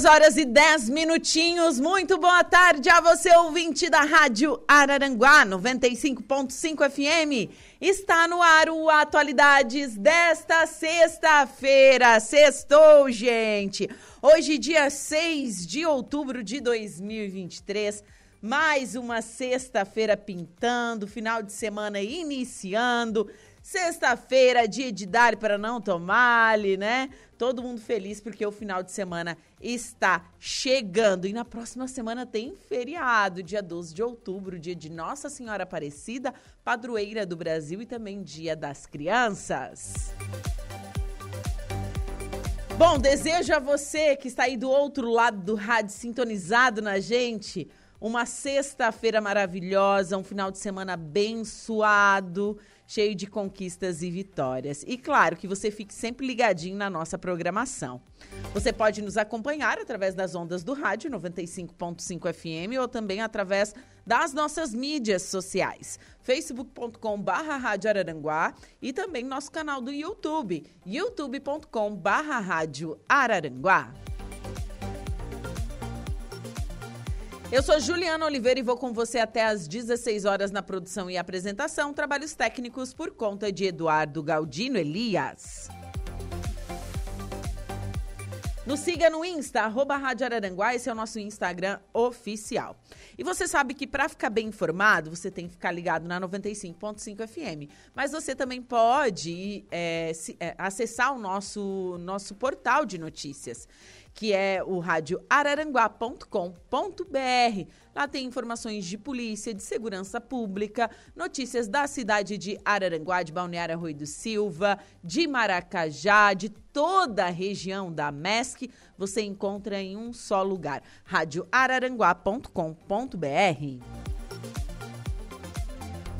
Duas horas e dez minutinhos. Muito boa tarde a você, ouvinte da Rádio Araranguá 95.5 FM. Está no ar o Atualidades desta sexta-feira. Sextou, gente. Hoje, dia 6 de outubro de 2023. Mais uma sexta-feira pintando, final de semana iniciando. Sexta-feira, dia de dar para não tomar-lhe, né? Todo mundo feliz porque o final de semana está chegando. E na próxima semana tem feriado, dia 12 de outubro, dia de Nossa Senhora Aparecida, padroeira do Brasil e também dia das crianças. Bom, desejo a você que está aí do outro lado do rádio sintonizado na gente uma sexta-feira maravilhosa, um final de semana abençoado cheio de conquistas e vitórias. E claro que você fique sempre ligadinho na nossa programação. Você pode nos acompanhar através das ondas do rádio 95.5 FM ou também através das nossas mídias sociais, facebook.com barra Rádio Araranguá e também nosso canal do YouTube, youtube.com barra Rádio Araranguá. Eu sou Juliana Oliveira e vou com você até às 16 horas na produção e apresentação. Trabalhos técnicos por conta de Eduardo Galdino Elias. Nos siga no Insta, arroba Rádio Araranguá, esse é o nosso Instagram oficial. E você sabe que para ficar bem informado, você tem que ficar ligado na 95.5 FM. Mas você também pode é, se, é, acessar o nosso, nosso portal de notícias que é o rádio araranguá.com.br. Lá tem informações de polícia, de segurança pública, notícias da cidade de Araranguá, de Balneário Rui do Silva, de Maracajá, de toda a região da MESC, você encontra em um só lugar, radioararanguá.com.br.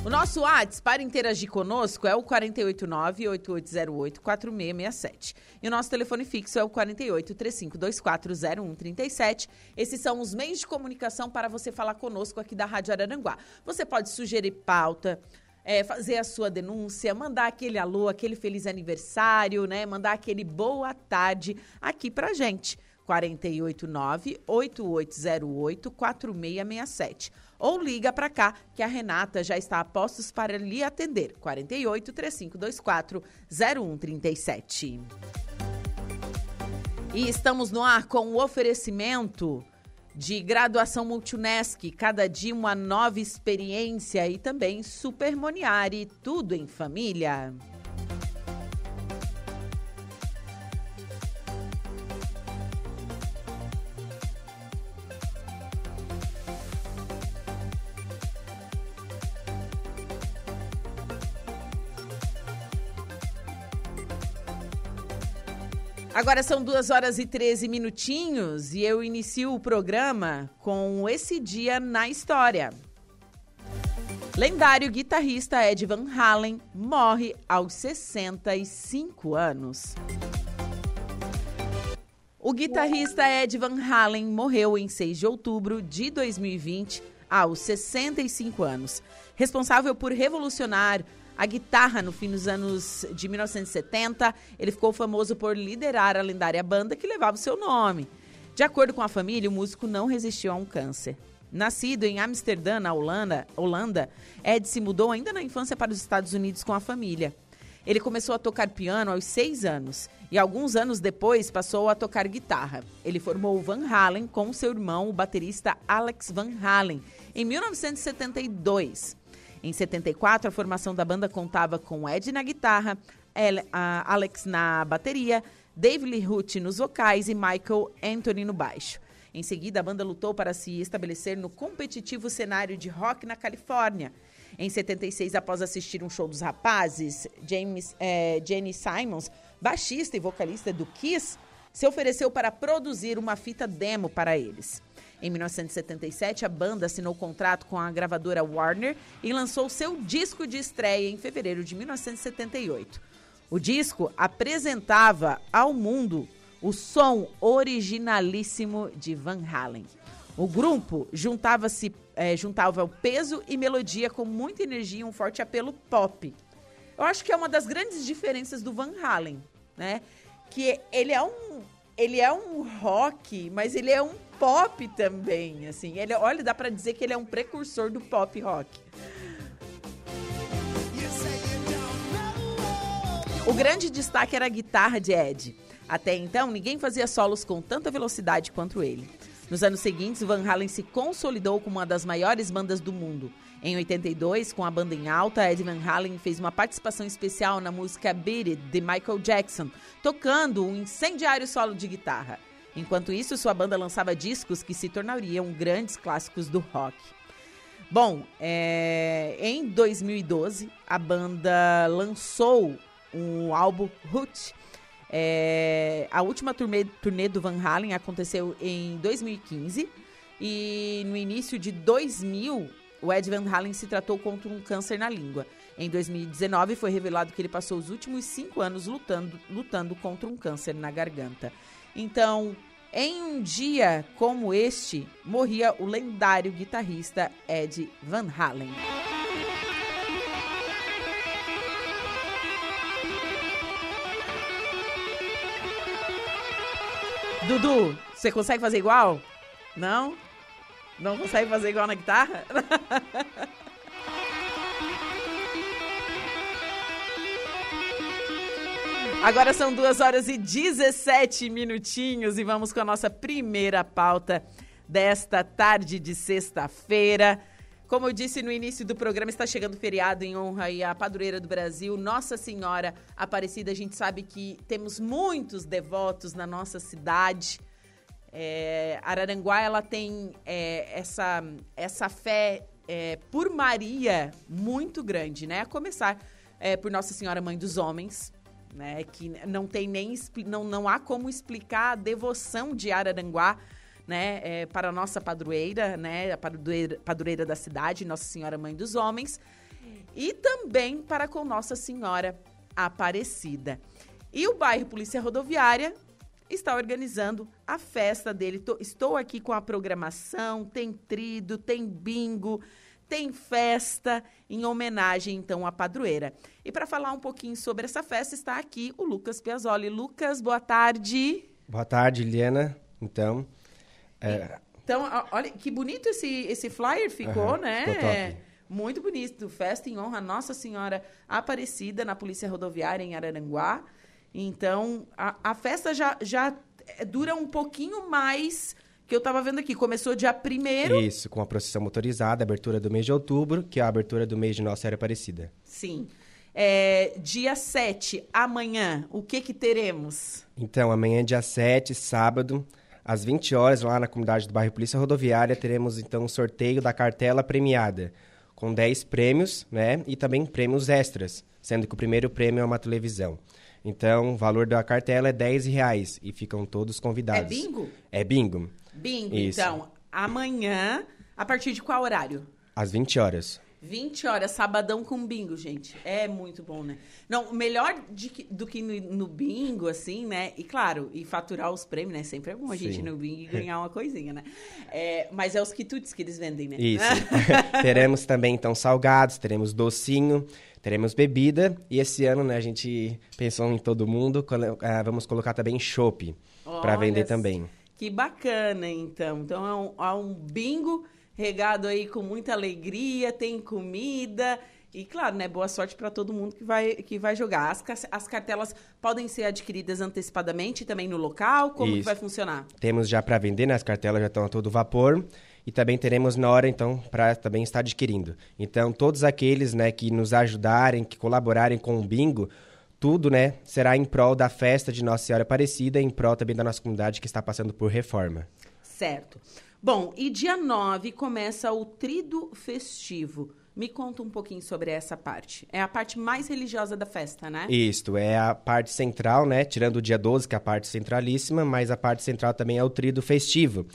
O nosso WhatsApp para interagir conosco é o 489-8808-4667. E o nosso telefone fixo é o 48-3524-0137. Esses são os meios de comunicação para você falar conosco aqui da Rádio Araranguá. Você pode sugerir pauta, é, fazer a sua denúncia, mandar aquele alô, aquele feliz aniversário, né? Mandar aquele boa tarde aqui pra gente. 489-8808-4667 ou liga para cá que a Renata já está a postos para lhe atender. 48 3524 0137. E estamos no ar com o oferecimento de graduação Multunesc, cada dia uma nova experiência e também Supermoniari, tudo em família. Agora são duas horas e 13 minutinhos e eu inicio o programa com esse dia na história. Lendário guitarrista Ed Van Halen morre aos 65 anos. O guitarrista Ed Van Halen morreu em 6 de outubro de 2020 aos 65 anos. Responsável por revolucionar a guitarra no fim dos anos de 1970. Ele ficou famoso por liderar a lendária banda que levava o seu nome. De acordo com a família, o músico não resistiu a um câncer. Nascido em Amsterdã, na Holanda, Holanda, Ed se mudou ainda na infância para os Estados Unidos com a família. Ele começou a tocar piano aos seis anos e alguns anos depois passou a tocar guitarra. Ele formou o Van Halen com seu irmão, o baterista Alex Van Halen, em 1972. Em 74, a formação da banda contava com Ed na guitarra, Alex na bateria, Dave Lee nos vocais e Michael Anthony no baixo. Em seguida, a banda lutou para se estabelecer no competitivo cenário de rock na Califórnia. Em 76, após assistir um show dos rapazes, James, é, Jenny Simons, baixista e vocalista do Kiss, se ofereceu para produzir uma fita demo para eles. Em 1977, a banda assinou contrato com a gravadora Warner e lançou seu disco de estreia em fevereiro de 1978. O disco apresentava ao mundo o som originalíssimo de Van Halen. O grupo juntava-se, é, juntava o peso e melodia com muita energia e um forte apelo pop. Eu acho que é uma das grandes diferenças do Van Halen, né? Que ele é um, ele é um rock, mas ele é um pop também, assim. Ele, olha, dá para dizer que ele é um precursor do pop rock. O grande destaque era a guitarra de Ed. Até então, ninguém fazia solos com tanta velocidade quanto ele. Nos anos seguintes, Van Halen se consolidou como uma das maiores bandas do mundo. Em 82, com a banda em alta, Ed Van Halen fez uma participação especial na música Beat It, de Michael Jackson, tocando um incendiário solo de guitarra. Enquanto isso, sua banda lançava discos que se tornariam grandes clássicos do rock. Bom, é... em 2012, a banda lançou um álbum Hoot. É, a última turnê, turnê do Van Halen aconteceu em 2015 e no início de 2000 o Ed Van Halen se tratou contra um câncer na língua. Em 2019 foi revelado que ele passou os últimos cinco anos lutando, lutando contra um câncer na garganta. Então, em um dia como este, morria o lendário guitarrista Ed Van Halen. Dudu, você consegue fazer igual? Não? Não consegue fazer igual na guitarra? Agora são 2 horas e 17 minutinhos e vamos com a nossa primeira pauta desta tarde de sexta-feira. Como eu disse no início do programa, está chegando o feriado em honra aí à padroeira do Brasil, Nossa Senhora Aparecida. A gente sabe que temos muitos devotos na nossa cidade. É, Araranguá ela tem é, essa, essa fé é, por Maria muito grande, né? A começar é, por Nossa Senhora Mãe dos Homens, né? Que não tem nem não, não há como explicar a devoção de Araranguá né, é, para a nossa padroeira, né, a padroeira, padroeira da cidade, Nossa Senhora Mãe dos Homens, e também para com Nossa Senhora Aparecida. E o bairro Polícia Rodoviária está organizando a festa dele. Tô, estou aqui com a programação, tem trido, tem bingo, tem festa em homenagem então à padroeira. E para falar um pouquinho sobre essa festa está aqui o Lucas Piazzoli. Lucas, boa tarde. Boa tarde, Liana. Então, é... Então, olha que bonito esse, esse flyer ficou, uhum, né? Ficou top. Muito bonito. Festa em honra a Nossa Senhora Aparecida na Polícia Rodoviária em Araranguá. Então, a, a festa já, já dura um pouquinho mais que eu estava vendo aqui. Começou dia 1 Isso, com a procissão motorizada, abertura do mês de outubro, que é a abertura do mês de Nossa Senhora Aparecida. Sim. É, dia 7, amanhã, o que que teremos? Então, amanhã, dia 7, sábado, às 20 horas, lá na comunidade do bairro Polícia Rodoviária, teremos então um sorteio da cartela premiada, com 10 prêmios, né? E também prêmios extras, sendo que o primeiro prêmio é uma televisão. Então, o valor da cartela é 10 reais e ficam todos convidados. É bingo? É bingo. Bingo. Isso. Então, amanhã, a partir de qual horário? Às 20 horas. 20 horas, sabadão com bingo, gente. É muito bom, né? Não, melhor de, do que no, no, bingo, assim, né? E claro, e faturar os prêmios, né? Sempre é bom a gente Sim. no bingo e ganhar uma coisinha, né? É, mas é os quitutes que eles vendem, né? Isso. teremos também, então, salgados, teremos docinho, teremos bebida. E esse ano, né, a gente pensou em todo mundo, uh, vamos colocar também chopp para vender também. Que bacana, então. Então, é um, um bingo regado aí com muita alegria, tem comida. E claro, né, boa sorte para todo mundo que vai, que vai jogar. As, as cartelas podem ser adquiridas antecipadamente também no local? Como que vai funcionar? Temos já para vender, né? As cartelas já estão a todo vapor. E também teremos na hora, então, para também estar adquirindo. Então, todos aqueles né, que nos ajudarem, que colaborarem com o bingo, tudo né, será em prol da festa de Nossa Senhora Aparecida, em prol também da nossa comunidade que está passando por reforma. Certo. Bom, e dia 9 começa o Trido Festivo. Me conta um pouquinho sobre essa parte. É a parte mais religiosa da festa, né? Isto, é a parte central, né? Tirando o dia 12, que é a parte centralíssima, mas a parte central também é o trido festivo.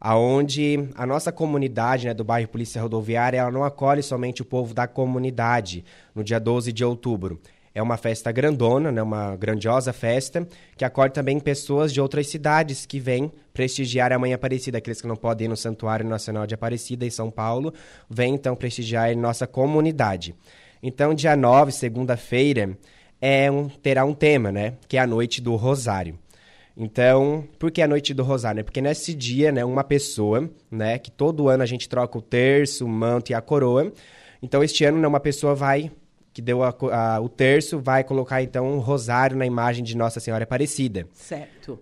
Aonde a nossa comunidade né, do bairro Polícia Rodoviária ela não acolhe somente o povo da comunidade no dia 12 de outubro. É uma festa grandona, né, uma grandiosa festa, que acolhe também pessoas de outras cidades que vêm prestigiar a Mãe Aparecida. Aqueles que não podem ir no Santuário Nacional de Aparecida, em São Paulo, vêm então prestigiar nossa comunidade. Então, dia 9, segunda-feira, é um, terá um tema, né, que é a Noite do Rosário. Então, por que a Noite do Rosário? Porque nesse dia, né, uma pessoa, né, que todo ano a gente troca o terço, o manto e a coroa. Então, este ano, né, uma pessoa vai que deu a, a, o terço, vai colocar então um rosário na imagem de Nossa Senhora Aparecida. Certo.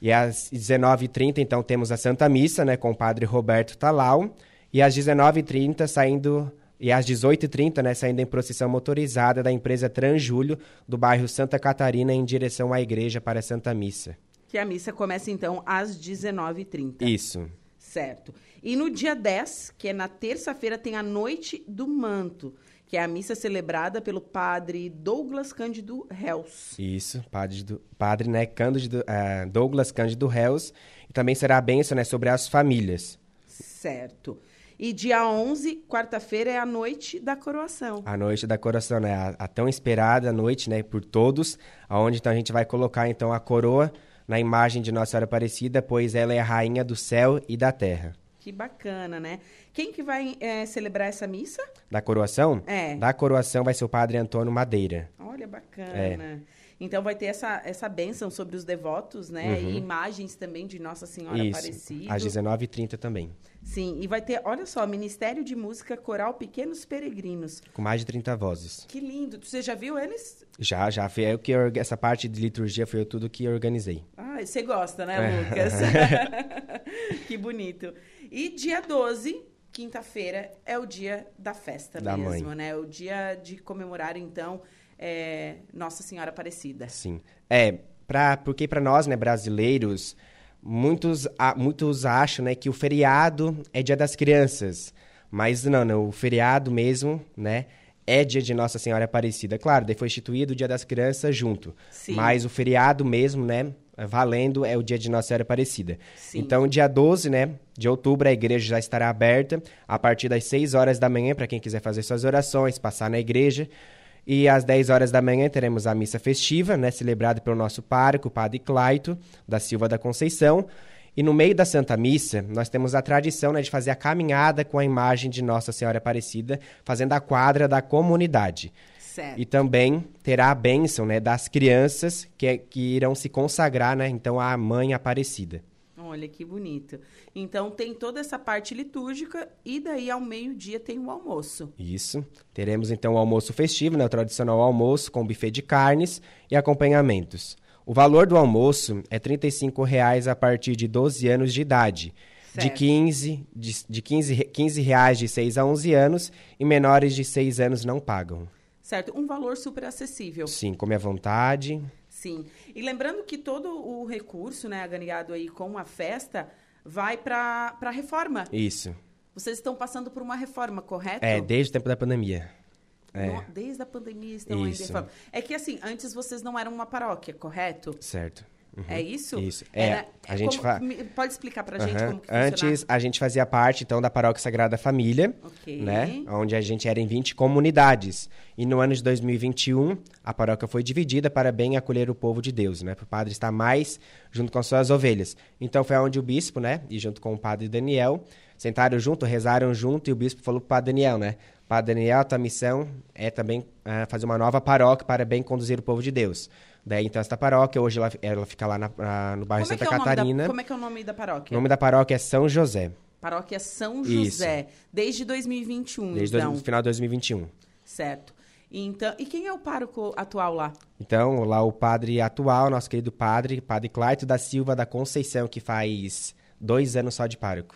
E às 19h30, então, temos a Santa Missa, né, com o padre Roberto Talau. E às 19h30, saindo. E às 18h30, né, saindo em procissão motorizada da empresa Transjúlio, do bairro Santa Catarina, em direção à igreja para a Santa Missa. Que a missa começa, então, às 19h30. Isso. Certo. E no dia 10, que é na terça-feira, tem a Noite do Manto que é a missa celebrada pelo padre Douglas Cândido Reus. Isso, padre, do, padre né, Cândido, uh, Douglas Cândido Reus. E também será a bênção né, sobre as famílias. Certo. E dia 11, quarta-feira, é a noite da coroação. A noite da coroação, né? A, a, tão esperada noite, né? Por todos, aonde então a gente vai colocar então a coroa na imagem de Nossa Senhora Aparecida, pois ela é a rainha do céu e da terra. Que bacana, né? Quem que vai é, celebrar essa missa? Da coroação? É. Da coroação vai ser o padre Antônio Madeira. Olha, bacana. É. Então vai ter essa, essa bênção sobre os devotos, né? Uhum. E imagens também de Nossa Senhora Isso. Aparecida. Às 19h30 também. Sim, e vai ter, olha só, Ministério de Música Coral Pequenos Peregrinos. Com mais de 30 vozes. Que lindo. Você já viu eles? Já, já. Foi eu que essa parte de liturgia foi eu tudo que organizei. Ah, você gosta, né, é. Lucas? que bonito. E dia 12, quinta-feira, é o dia da festa da mesmo, mãe. né? O dia de comemorar, então, é, Nossa Senhora Aparecida. Sim. É, pra, porque para nós, né, brasileiros, muitos, muitos acham né, que o feriado é dia das crianças. Mas não, não, o feriado mesmo, né, é dia de Nossa Senhora Aparecida. Claro, daí foi instituído o dia das crianças junto. Sim. Mas o feriado mesmo, né, valendo é o dia de Nossa Senhora Aparecida. Sim. Então, dia 12, né, de outubro, a igreja já estará aberta a partir das 6 horas da manhã para quem quiser fazer suas orações, passar na igreja. E às 10 horas da manhã teremos a missa festiva, né, celebrada pelo nosso pároco, o padre Claito, da Silva da Conceição. E no meio da Santa Missa, nós temos a tradição né, de fazer a caminhada com a imagem de Nossa Senhora Aparecida, fazendo a quadra da comunidade. Certo. E também terá a bênção né, das crianças que, que irão se consagrar, né, então, à Mãe Aparecida. Olha que bonito. Então tem toda essa parte litúrgica e daí ao meio-dia tem o almoço. Isso. Teremos então o almoço festivo, né, o tradicional almoço com buffet de carnes e acompanhamentos. O valor do almoço é R$ 35,00 a partir de 12 anos de idade. Certo. De 15, de, de 15, 15 reais de 6 a 11 anos e menores de 6 anos não pagam. Certo, um valor super acessível. Sim, come à vontade. Sim. E lembrando que todo o recurso, né, agregado aí com a festa, vai para a reforma. Isso. Vocês estão passando por uma reforma, correto? É, desde o tempo da pandemia. É. Desde a pandemia estão Isso. em reforma. É que assim, antes vocês não eram uma paróquia, correto? Certo. Uhum. É isso? Isso. É, Era- a gente como- fa- Pode explicar pra gente Aham. como que Antes, funciona? a gente fazia parte, então, da Paróquia Sagrada Família, Ok. né? Onde a gente era em 20 comunidades. E no ano de 2021, a paróquia foi dividida para bem acolher o povo de Deus, né? Para o padre estar mais junto com suas ovelhas. Então, foi onde o bispo, né? E junto com o padre Daniel, sentaram junto, rezaram junto, e o bispo falou para o padre Daniel, né? Padre Daniel, a tua missão é também ah, fazer uma nova paróquia para bem conduzir o povo de Deus. Daí, então, esta paróquia, hoje ela, ela fica lá na- na- no bairro Como é, Santa é o nome da, Catarina. como é que é o nome da O paróquia? nome da paróquia é São José, Paróquia São Isso. José. Desde 2021, desde então. o final de 2021. Certo. Então, e quem é o pároco atual lá? Então, lá o padre atual, nosso querido padre, padre Claito da Silva da Conceição, que faz dois anos só de pároco.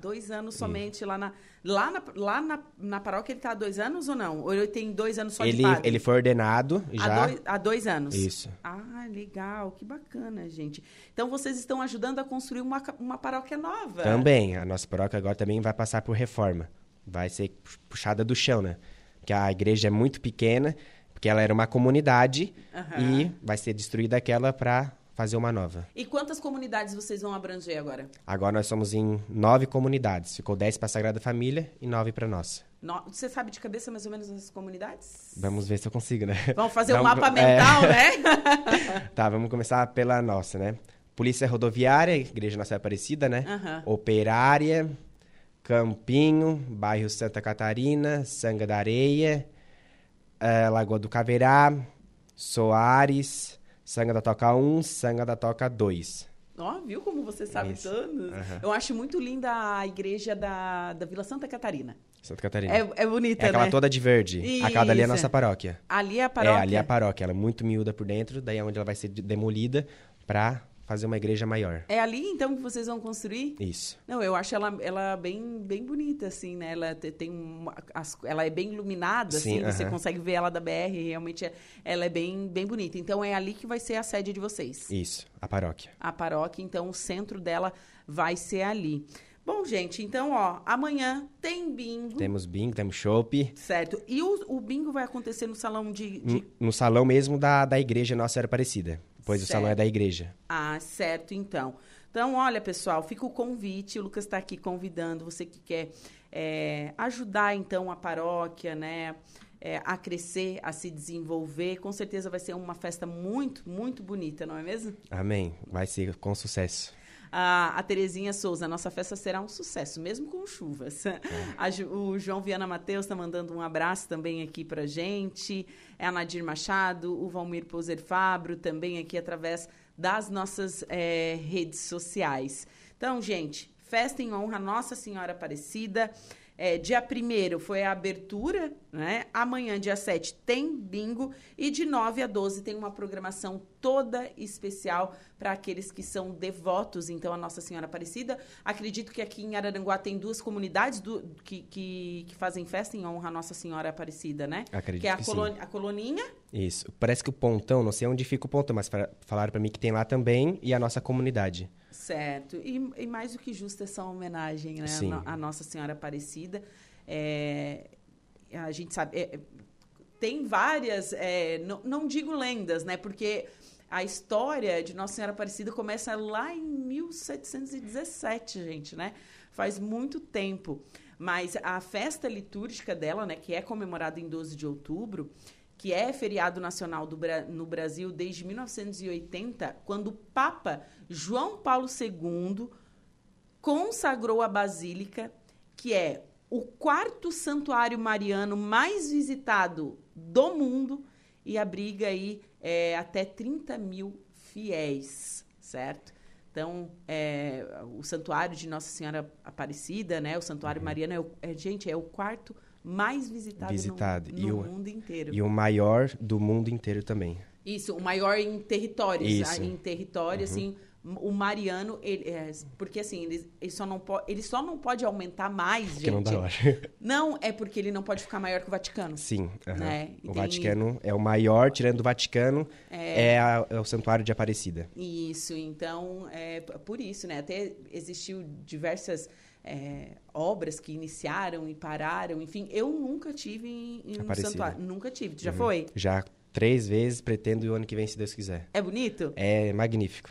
Dois anos somente lá na. Lá na, lá na, na paróquia ele está há dois anos ou não? Ou ele tem dois anos só ele, de padre? ele foi ordenado já. Há dois, há dois anos? Isso. Ah, legal, que bacana, gente. Então vocês estão ajudando a construir uma, uma paróquia nova. Também. A nossa paróquia agora também vai passar por reforma. Vai ser puxada do chão, né? Porque a igreja é muito pequena, porque ela era uma comunidade Aham. e vai ser destruída aquela para fazer uma nova. E quantas comunidades vocês vão abranger agora? Agora nós somos em nove comunidades. Ficou dez para a Sagrada Família e nove para nossa. No- Você sabe de cabeça mais ou menos as comunidades? Vamos ver se eu consigo, né? Vamos fazer um Vamos- mapa é. mental, né? Tá, vamos começar pela nossa, né? Polícia Rodoviária, Igreja Nossa Aparecida, né? Aham. Operária, Campinho, bairro Santa Catarina, Sanga da Areia, eh, Lagoa do Caverá, Soares, Sanga da Toca 1, Sanga da Toca 2. Ó, viu como você sabe Isso. todos? Aham. Eu acho muito linda a igreja da, da Vila Santa Catarina. Santa Catarina. É, é bonita, É aquela né? toda de verde. A cada ali é a Isso. nossa paróquia. Ali é a paróquia. É, ali é a paróquia. Ela é muito miúda por dentro, daí é onde ela vai ser de- demolida pra fazer uma igreja maior. É ali, então, que vocês vão construir? Isso. Não, eu acho ela, ela bem, bem bonita, assim, né? Ela te- tem uma, as- ela é bem iluminada, Sim, assim, você aham. consegue ver ela da BR, realmente é- ela é bem, bem bonita. Então é ali que vai ser a sede de vocês. Isso, a paróquia. A paróquia, então o centro dela vai ser ali. Bom, gente, então, ó, amanhã tem bingo, Temos bingo, temos chopp. certo? E o, o bingo vai acontecer no salão de... de- No, no salão mesmo da, da igreja Nossa Senhora Aparecida. Pois o salão é Certo. da igreja. Ah, certo, então. Então, olha, pessoal, fica o convite. O Lucas está aqui convidando você que quer é, ajudar, então, a paróquia, né? é, a crescer, a se desenvolver. Com certeza vai ser uma festa muito, muito bonita, não é mesmo? Amém. Vai ser com sucesso. A, a Terezinha Souza, nossa festa será um sucesso, mesmo com chuvas. A Ju- o João Viana Matheus está mandando um abraço também aqui pra gente. É a Nadir Machado, o Valmir Poser Fabro também aqui através das nossas eh, redes sociais. Então, gente, festa em honra a Nossa Senhora Aparecida. É, dia 1 foi a abertura, né? Amanhã, dia 7, tem bingo. E de 9 a 12 tem uma programação toda especial para aqueles que são devotos, então, a Nossa Senhora Aparecida. Acredito que aqui em Araranguá tem duas comunidades do- que, que, que fazem festa em honra a Nossa Senhora Aparecida, né? Acredito que é a, que colônia, a Coloninha Isso. Parece que o Pontão, não sei onde fica o Pontão, mas fa- falaram pra mim que tem lá também e a nossa comunidade. Certo. E, e mais do que justo essa homenagem né, Sim. à Nossa Senhora Aparecida. É, a gente sabe. é, tem várias, é, não, não digo lendas, né? Porque a história de Nossa Senhora Aparecida começa lá em 1717, gente, né? Faz muito tempo. Mas a festa litúrgica dela, né, que é comemorada em 12 de outubro, que é feriado nacional do Bra- no Brasil desde 1980, quando o Papa João Paulo II consagrou a Basílica, que é o quarto santuário mariano mais visitado do mundo e abriga aí é, até 30 mil fiéis, certo? Então, é, o santuário de Nossa Senhora Aparecida, né? O santuário mariano é, o- é, gente, é o quarto mais visitado, no- Visitado. no, E o- mundo inteiro. E o maior do mundo inteiro também. Isso, o maior em territórios. Isso. ah, Em território, assim, o Mariano, ele, é, porque assim, ele, ele, só não pode, ele só não pode aumentar mais, Porque gente. não dá hora. Não, é porque ele não pode ficar maior que o Vaticano. Sim. Né? O tem- Vaticano é o maior, tirando do Vaticano, é, a- é o Santuário de Aparecida. Isso, então, é por isso, né? Até existiu diversas é, obras que iniciaram e pararam, enfim. Eu nunca tive em, em um santuário. Nunca tive. Tu já Uhum. foi? Já três vezes, pretendo o ano que vem, se Deus quiser. É bonito? É magnífico.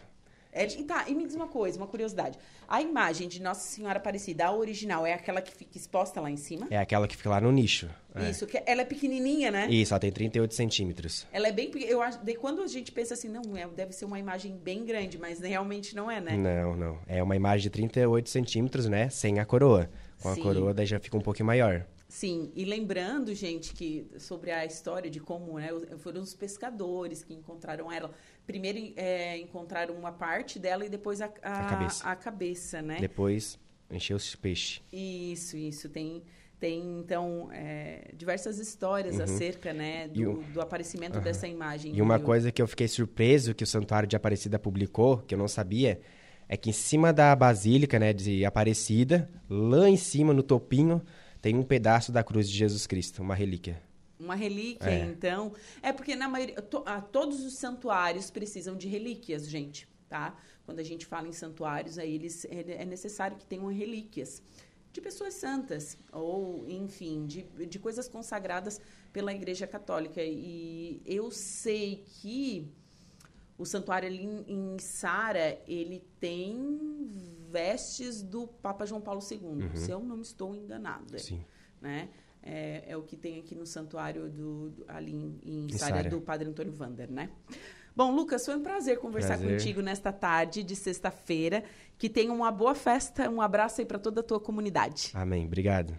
É, e tá, e me diz uma coisa, uma curiosidade. A imagem de Nossa Senhora Aparecida, a original, é aquela que fica exposta lá em cima? É aquela que fica lá no nicho. É. Isso, que ela é pequenininha, né? Isso, ela tem 38 centímetros. Ela é bem. Eu acho, de quando a gente pensa assim, não, é, deve ser uma imagem bem grande, mas realmente não é, né? Não, não. É uma imagem de 38 centímetros, né? Sem a coroa. Com Sim. a coroa, daí já fica um pouquinho maior. Sim, e lembrando, gente, que sobre a história de como né, foram os pescadores que encontraram ela. Primeiro é, encontraram uma parte dela e depois a, a, A cabeça. a cabeça, né? Depois, encheu os peixes. Isso, isso. Tem, tem então, é, diversas histórias acerca né, Uhum. Do, o- do aparecimento dessa imagem. E uma no- coisa que eu fiquei surpreso que o Santuário de Aparecida publicou, que eu não sabia, é que em cima da Basílica, né, de Aparecida, lá em cima, no topinho, tem um pedaço da cruz de Jesus Cristo, uma relíquia. Uma relíquia, é. então. É porque na maioria. To, ah, todos os santuários precisam de relíquias, gente, tá? Quando a gente fala em santuários, aí eles, é, é necessário que tenham relíquias de pessoas santas, ou, enfim, de, de coisas consagradas pela Igreja Católica. E eu sei que o santuário ali em, Sara, ele tem vestes do Papa João Paulo II, uhum. se eu não estou enganada. Sim. Né? É, é, o que tem aqui no santuário do, do ali em, em, em Sara do Padre Antônio Vander, né? Bom, Lucas, foi um prazer conversar prazer. contigo nesta tarde de sexta-feira. Que tenha uma boa festa, um abraço aí para toda a tua comunidade. Amém. Obrigado.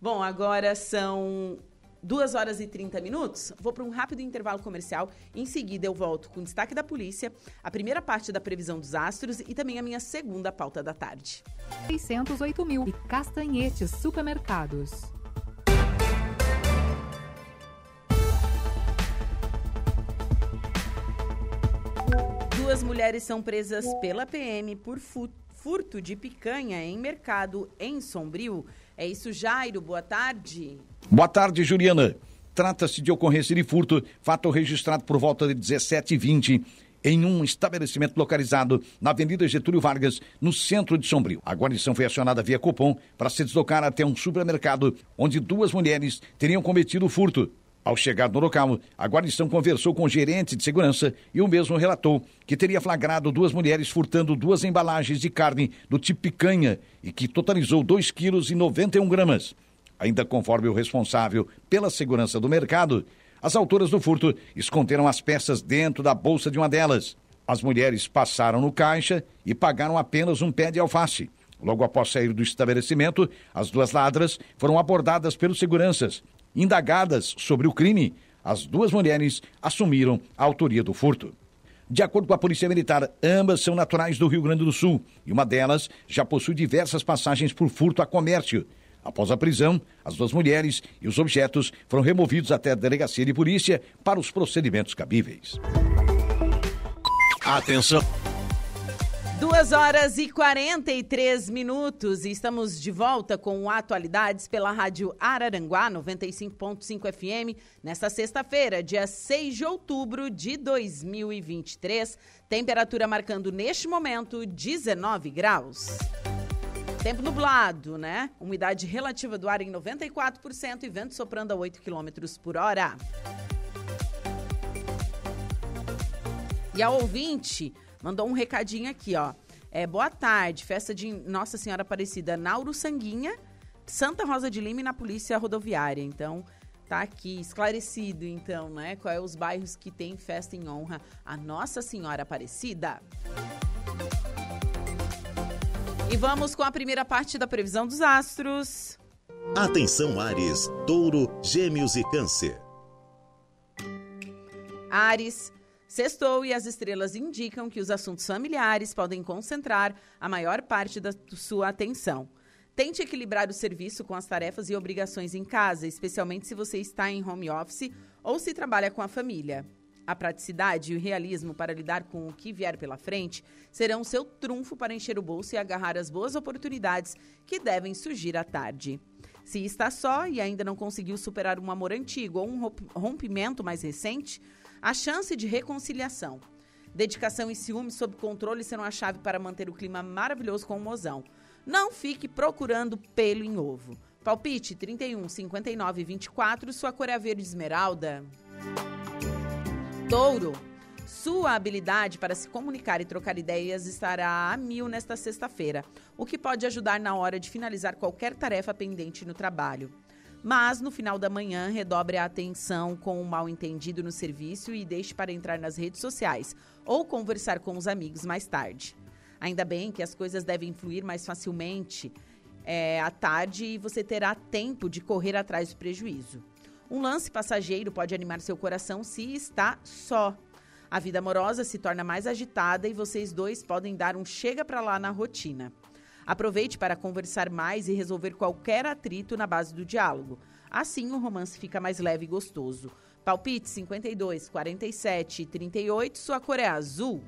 Bom, agora são 2 horas e 30 minutos. Vou para um rápido intervalo comercial. Em seguida, eu volto com o destaque da polícia, a primeira parte da previsão dos astros e também a minha segunda pauta da tarde. 608 mil e Castanhetes Supermercados. Duas mulheres são presas pela PM por furto de picanha em mercado em Sombrio. É isso, Jairo. Boa tarde. Boa tarde, Juliana. Trata-se de ocorrência de furto, fato registrado por volta de 17h20 em um estabelecimento localizado na Avenida Getúlio Vargas, no centro de Sombrio. A guarnição foi acionada via Copom para se deslocar até um supermercado onde duas mulheres teriam cometido o furto. Ao chegar no local, a guarnição conversou com o gerente de segurança e o mesmo relatou que teria flagrado duas mulheres furtando duas embalagens de carne do tipo picanha e que totalizou 2 quilos e 91 gramas. Ainda conforme o responsável pela segurança do mercado, as autoras do furto esconderam as peças dentro da bolsa de uma delas. As mulheres passaram no caixa e pagaram apenas um pé de alface. Logo após sair do estabelecimento, as duas ladras foram abordadas pelos seguranças Indagadas sobre o crime, as duas mulheres assumiram a autoria do furto. De acordo com a Polícia Militar, ambas são naturais do Rio Grande do Sul e uma delas já possui diversas passagens por furto a comércio. Após a prisão, as duas mulheres e os objetos foram removidos até a delegacia de polícia para os procedimentos cabíveis. Atenção! Duas horas e 43 minutos e estamos de volta com atualidades pela Rádio Araranguá 95.5 FM nesta sexta-feira, dia 6 de outubro de 2023. Temperatura marcando neste momento 19 graus. Tempo nublado, né? Umidade relativa do ar em 94% e vento soprando a 8 km por hora. E a ouvinte mandou um recadinho aqui, ó. É, boa tarde, festa de Nossa Senhora Aparecida, Nauro Sanguinha, Santa Rosa de Lima e na Polícia Rodoviária. Então, tá aqui esclarecido, então, né? Qual é os bairros que tem festa em honra a Nossa Senhora Aparecida. E vamos com a primeira parte da previsão dos astros. Atenção, Ares, Touro, Gêmeos e Câncer. Ares, Sextou e as estrelas indicam que os assuntos familiares podem concentrar a maior parte da sua atenção. Tente equilibrar o serviço com as tarefas e obrigações em casa, especialmente se você está em home office ou se trabalha com a família. A praticidade e o realismo para lidar com o que vier pela frente serão seu trunfo para encher o bolso e agarrar as boas oportunidades que devem surgir à tarde. Se está só e ainda não conseguiu superar um amor antigo ou um rompimento mais recente, a chance de reconciliação. Dedicação e ciúme sob controle serão a chave para manter o clima maravilhoso com o mozão. Não fique procurando pelo em ovo. Palpite 31, 59 e 24, sua cor é verde esmeralda. Touro. Sua habilidade para se comunicar e trocar ideias estará a mil nesta sexta-feira, o que pode ajudar na hora de finalizar qualquer tarefa pendente no trabalho. Mas no final da manhã, redobre a atenção com o mal entendido no serviço e deixe para entrar nas redes sociais ou conversar com os amigos mais tarde. Ainda bem que as coisas devem fluir mais facilmente é, à tarde e você terá tempo de correr atrás do prejuízo. Um lance passageiro pode animar seu coração se está só. A vida amorosa se torna mais agitada e vocês dois podem dar um chega para lá na rotina. Aproveite para conversar mais e resolver qualquer atrito na base do diálogo. Assim, o romance fica mais leve e gostoso. Palpite 52, 47 e 38, sua cor é azul.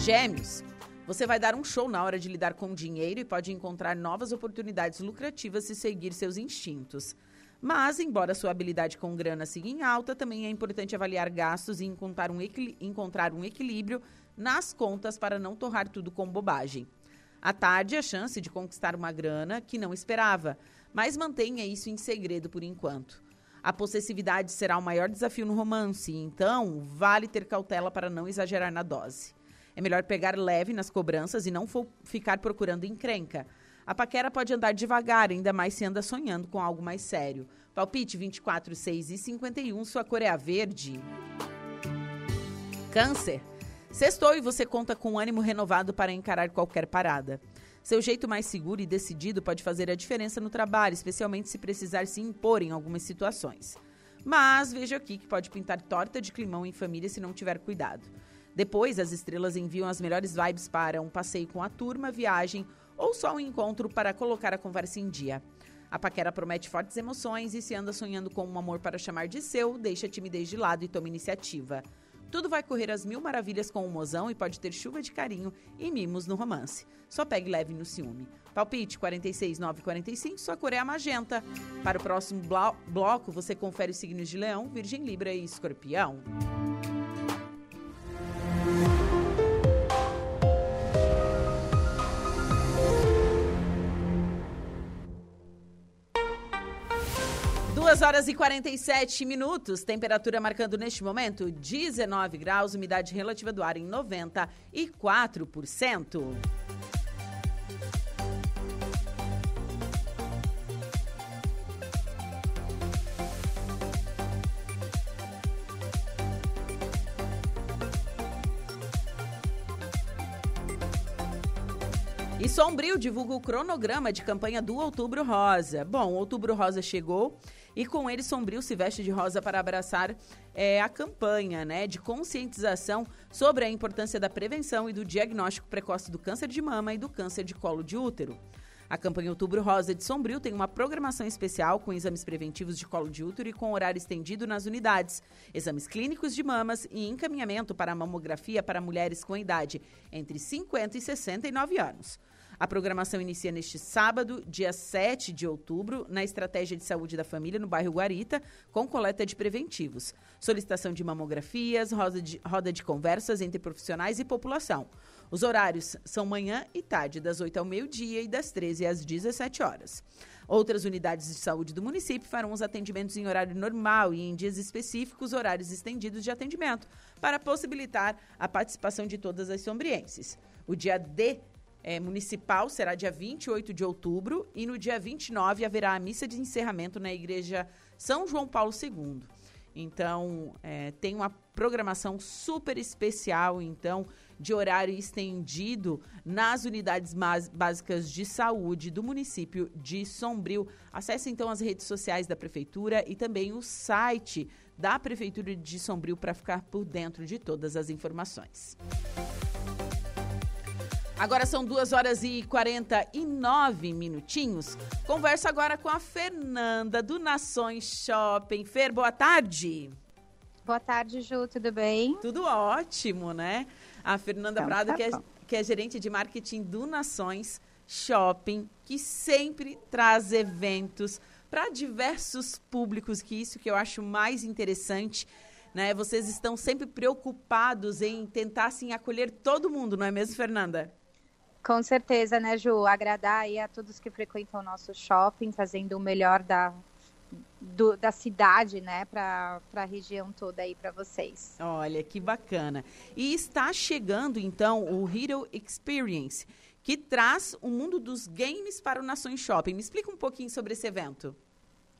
Gêmeos. Você vai dar um show na hora de lidar com dinheiro e pode encontrar novas oportunidades lucrativas se seguir seus instintos. Mas, embora sua habilidade com grana siga em alta, também é importante avaliar gastos e encontrar um, encontrar um equilíbrio nas contas para não torrar tudo com bobagem. À tarde, a chance de conquistar uma grana que não esperava, mas mantenha isso em segredo por enquanto. A possessividade será o maior desafio no romance, então vale ter cautela para não exagerar na dose. É melhor pegar leve nas cobranças e não ficar procurando encrenca. A paquera pode andar devagar, ainda mais se anda sonhando com algo mais sério. Palpite 24, 6 e 51, sua cor é a verde. Câncer. Sextou e você conta com ânimo renovado para encarar qualquer parada. Seu jeito mais seguro e decidido pode fazer a diferença no trabalho, especialmente se precisar se impor em algumas situações. Mas veja aqui que pode pintar torta de climão em família se não tiver cuidado. Depois, as estrelas enviam as melhores vibes para um passeio com a turma, viagem ou só um encontro para colocar a conversa em dia. A paquera promete fortes emoções e se anda sonhando com um amor para chamar de seu, deixa a timidez de lado e toma iniciativa. Tudo vai correr às mil maravilhas com o mozão e pode ter chuva de carinho e mimos no romance. Só pegue leve no ciúme. Palpite 46945, sua cor é a magenta. Para o próximo blo bloco, você confere os signos de Leão, Virgem, Libra e Escorpião. Duas horas e 47 minutos, temperatura marcando neste momento 19 graus, umidade relativa do ar em 94%. E Sombrio divulga o cronograma de campanha do Outubro Rosa. Bom, Outubro Rosa chegou e com ele, Sombrio se veste de rosa para abraçar é, a campanha né, de conscientização sobre a importância da prevenção e do diagnóstico precoce do câncer de mama e do câncer de colo de útero. A campanha Outubro Rosa de Sombrio tem uma programação especial com exames preventivos de colo de útero e com horário estendido nas unidades, exames clínicos de mamas e encaminhamento para mamografia para mulheres com idade entre 50 e 69 anos. A programação inicia neste sábado, dia 7 de outubro, na Estratégia de Saúde da Família, no bairro Guarita, com coleta de preventivos. Solicitação de mamografias, roda de, roda de conversas entre profissionais e população. Os horários são manhã e tarde, das 8 ao meio-dia e das 13 às 17 horas. Outras unidades de saúde do município farão os atendimentos em horário normal e em dias específicos, horários estendidos de atendimento, para possibilitar a participação de todas as sombrienses. O dia D é, municipal será dia 28 de outubro e no dia 29 haverá a missa de encerramento na Igreja São João Paulo II. Então, é, tem uma programação super especial, então, de horário estendido nas unidades básicas de saúde do município de Sombrio. Acesse, então, as redes sociais da Prefeitura e também o site da Prefeitura de Sombrio para ficar por dentro de todas as informações. Agora são 2 horas e 49 minutinhos. Converso agora com a Fernanda do Nações Shopping. Fer, boa tarde. Boa tarde, Ju, tudo bem? Tudo ótimo, né? A Fernanda então, Prado, tá que, é, que é gerente de marketing do Nações Shopping, que sempre traz eventos para diversos públicos, que isso que eu acho mais interessante. Né? Vocês estão sempre preocupados em tentar assim, acolher todo mundo, não é mesmo, Fernanda? Com certeza, né, Ju? Agradar aí a todos que frequentam o nosso shopping, trazendo o melhor da, do, da cidade, né, para a região toda aí para vocês. Olha, que bacana. E está chegando, então, o Hero Experience, que traz o mundo dos games para o Nações Shopping. Me explica um pouquinho sobre esse evento.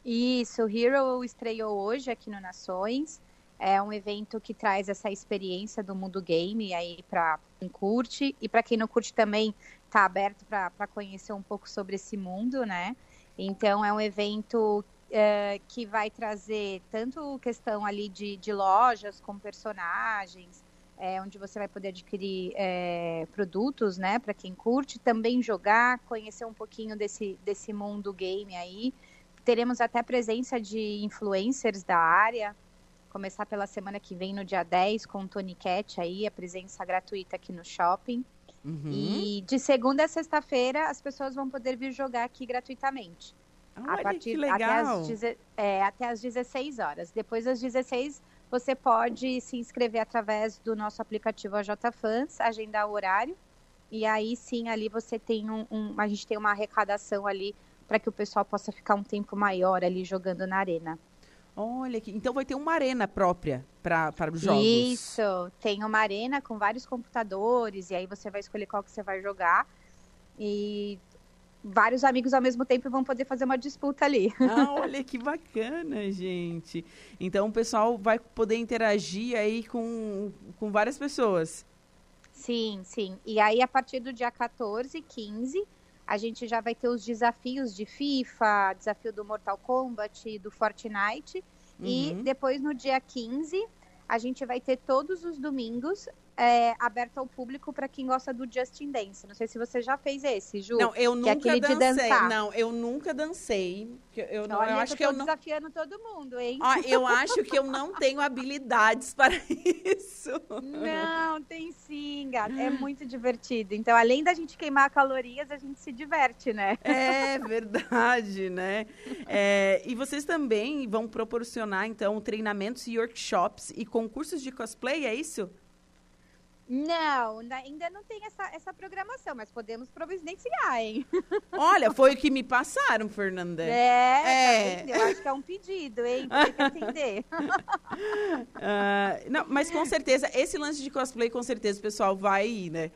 Isso, o Hero estreou hoje aqui no Nações. É um evento que traz essa experiência do mundo game aí para quem curte e para quem não curte também está aberto para conhecer um pouco sobre esse mundo, né? Então é um evento é, que vai trazer tanto questão ali de, de lojas com personagens, é, onde você vai poder adquirir é, produtos, né, para quem curte, também jogar, conhecer um pouquinho desse, desse mundo game aí. Teremos até presença de influencers da área, começar pela semana que vem, no dia 10, com o Tony Cat aí, a presença gratuita aqui no shopping. Uhum. E de segunda a sexta-feira as pessoas vão poder vir jogar aqui gratuitamente. Olha a partir. Até, as, é, até as 16 horas. Depois das 16, você pode se inscrever através do nosso aplicativo AJ Fans, agendar o horário. E aí sim, ali você tem um, um- a gente tem uma arrecadação ali para que o pessoal possa ficar um tempo maior ali jogando na arena. Olha que. Então vai ter uma arena própria para os jogos. Isso, tem uma arena com vários computadores, e aí você vai escolher qual que você vai jogar. E vários amigos ao mesmo tempo vão poder fazer uma disputa ali. Ah, olha que bacana, gente. Então o pessoal vai poder interagir aí com, com várias pessoas. Sim, sim. E aí, a partir do dia 14, 15, a gente já vai ter os desafios de FIFA, desafio do Mortal Kombat, do Fortnite. E Uhum. depois, no dia 15, a gente vai ter todos os domingos é, aberto ao público para quem gosta do Justin Dance. Não sei se você já fez esse, Ju. Não, eu que é nunca de dancei. Não, eu nunca dancei. Eu, não, Olha, eu acho que eu não. desafiando todo mundo, hein? Ó, eu acho que eu não tenho habilidades para isso. Não, tem sim, gata. É muito divertido. Então, além da gente queimar calorias, a gente se diverte, né? É verdade, né? É, e vocês também vão proporcionar, então, treinamentos e workshops e concursos de cosplay, é isso? Não, ainda não tem essa, essa programação, mas podemos providenciar, hein? Olha, foi o que me passaram, Fernanda. É, É. tá eu acho que é um pedido, hein? Tem que atender. Ah, não, mas com certeza, esse lance de cosplay, com certeza, o pessoal vai ir, né?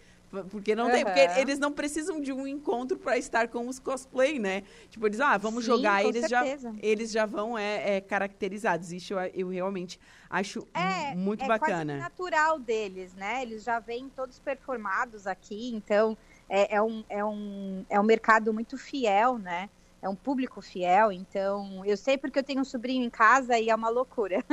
Porque não tem, porque eles não precisam de um encontro para estar com os cosplay, né? Tipo, eles, ah, vamos Sim, jogar, eles já, eles já vão é, é, caracterizados. Isso eu, eu realmente acho É, muito é bacana. quase natural deles, né? Eles já vêm todos performados aqui, então é, é um, é, um, é um mercado muito fiel, né? É um público fiel, então eu sei porque eu tenho um sobrinho em casa e é uma loucura.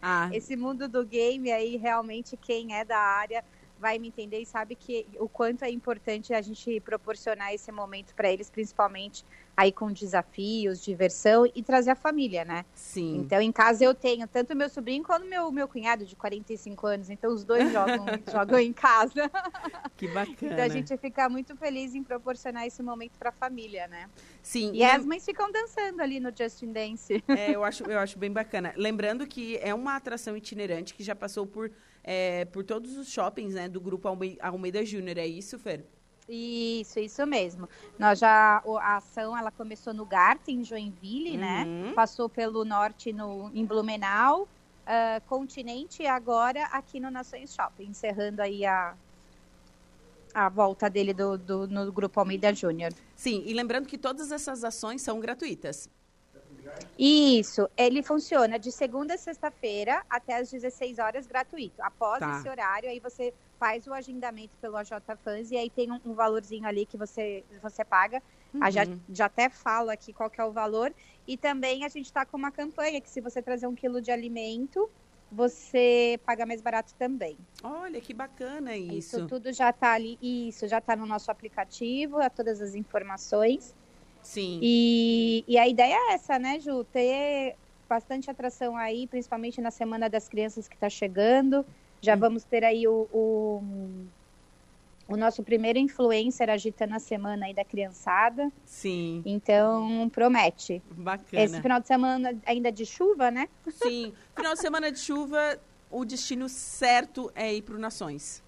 Ah, Esse mundo do game aí, realmente, quem é da área vai me entender e sabe que o quanto é importante a gente proporcionar esse momento para eles, principalmente aí com desafios, diversão e trazer a família, né? sim. Então, em casa eu tenho tanto meu sobrinho quanto meu, meu cunhado de 45 anos, então os dois jogam, jogam em casa. Que bacana. Então a gente fica muito feliz em proporcionar esse momento para a família, né? Sim, E lem- as mães ficam dançando ali no Justin Dance. É, eu acho, eu acho bem bacana. Lembrando que é uma atração itinerante que já passou por, é, por todos os shoppings né, do grupo Alme- Almeida Júnior, é isso, Fer? Isso, isso mesmo. Nós já a ação ela começou no Garten, em Joinville, né? Uhum. Passou pelo norte no em Blumenau, ah, Continente e agora aqui no Nações Shopping, encerrando aí a a volta dele do, do- no grupo Almeida Júnior. Sim, e lembrando que todas essas ações são gratuitas. Isso, ele funciona de segunda a sexta-feira até às 16 horas gratuito. Após Tá. esse horário, aí você faz o agendamento pelo AJ Fans e aí tem um, um valorzinho ali que você, você paga. Ah, já, Uhum. já até falo aqui qual que é o valor. E também a gente está com uma campanha que se você trazer um quilo de alimento, você paga mais barato também. Olha, que bacana Isso, isso. tudo já está ali, isso já está no nosso aplicativo, todas as informações. Sim. E, e a ideia é essa, né, Ju? Ter bastante atração aí, principalmente na Semana das Crianças que está chegando. Já vamos ter aí o, o, o nosso primeiro influencer agitando a semana aí da criançada. Sim, Então, promete. bacana. Esse final de semana ainda de chuva, né? Sim, final de semana de chuva, o destino certo é ir para o Nações.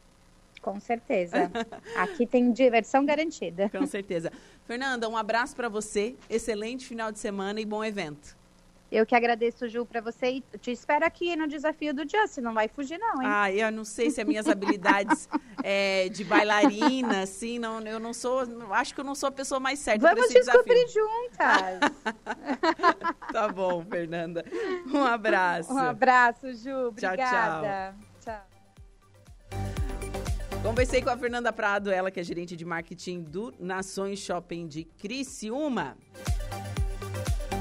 Com certeza. Aqui tem diversão garantida. Com certeza. Fernanda, um abraço para você. Excelente final de semana e bom evento. Eu que agradeço, Ju, para você e te espero aqui no desafio do Justin. Não vai fugir, não, hein? Ah, eu não sei se as minhas habilidades é, de bailarina, assim, não, eu não sou. Acho que eu não sou a pessoa mais certa Vamos desafio. descobrir juntas. Tá bom, Fernanda. Um abraço. Um abraço, Ju. Tchau, Obrigada. tchau. Conversei com a Fernanda Prado, ela que é gerente de marketing do Nações Shopping de Criciúma.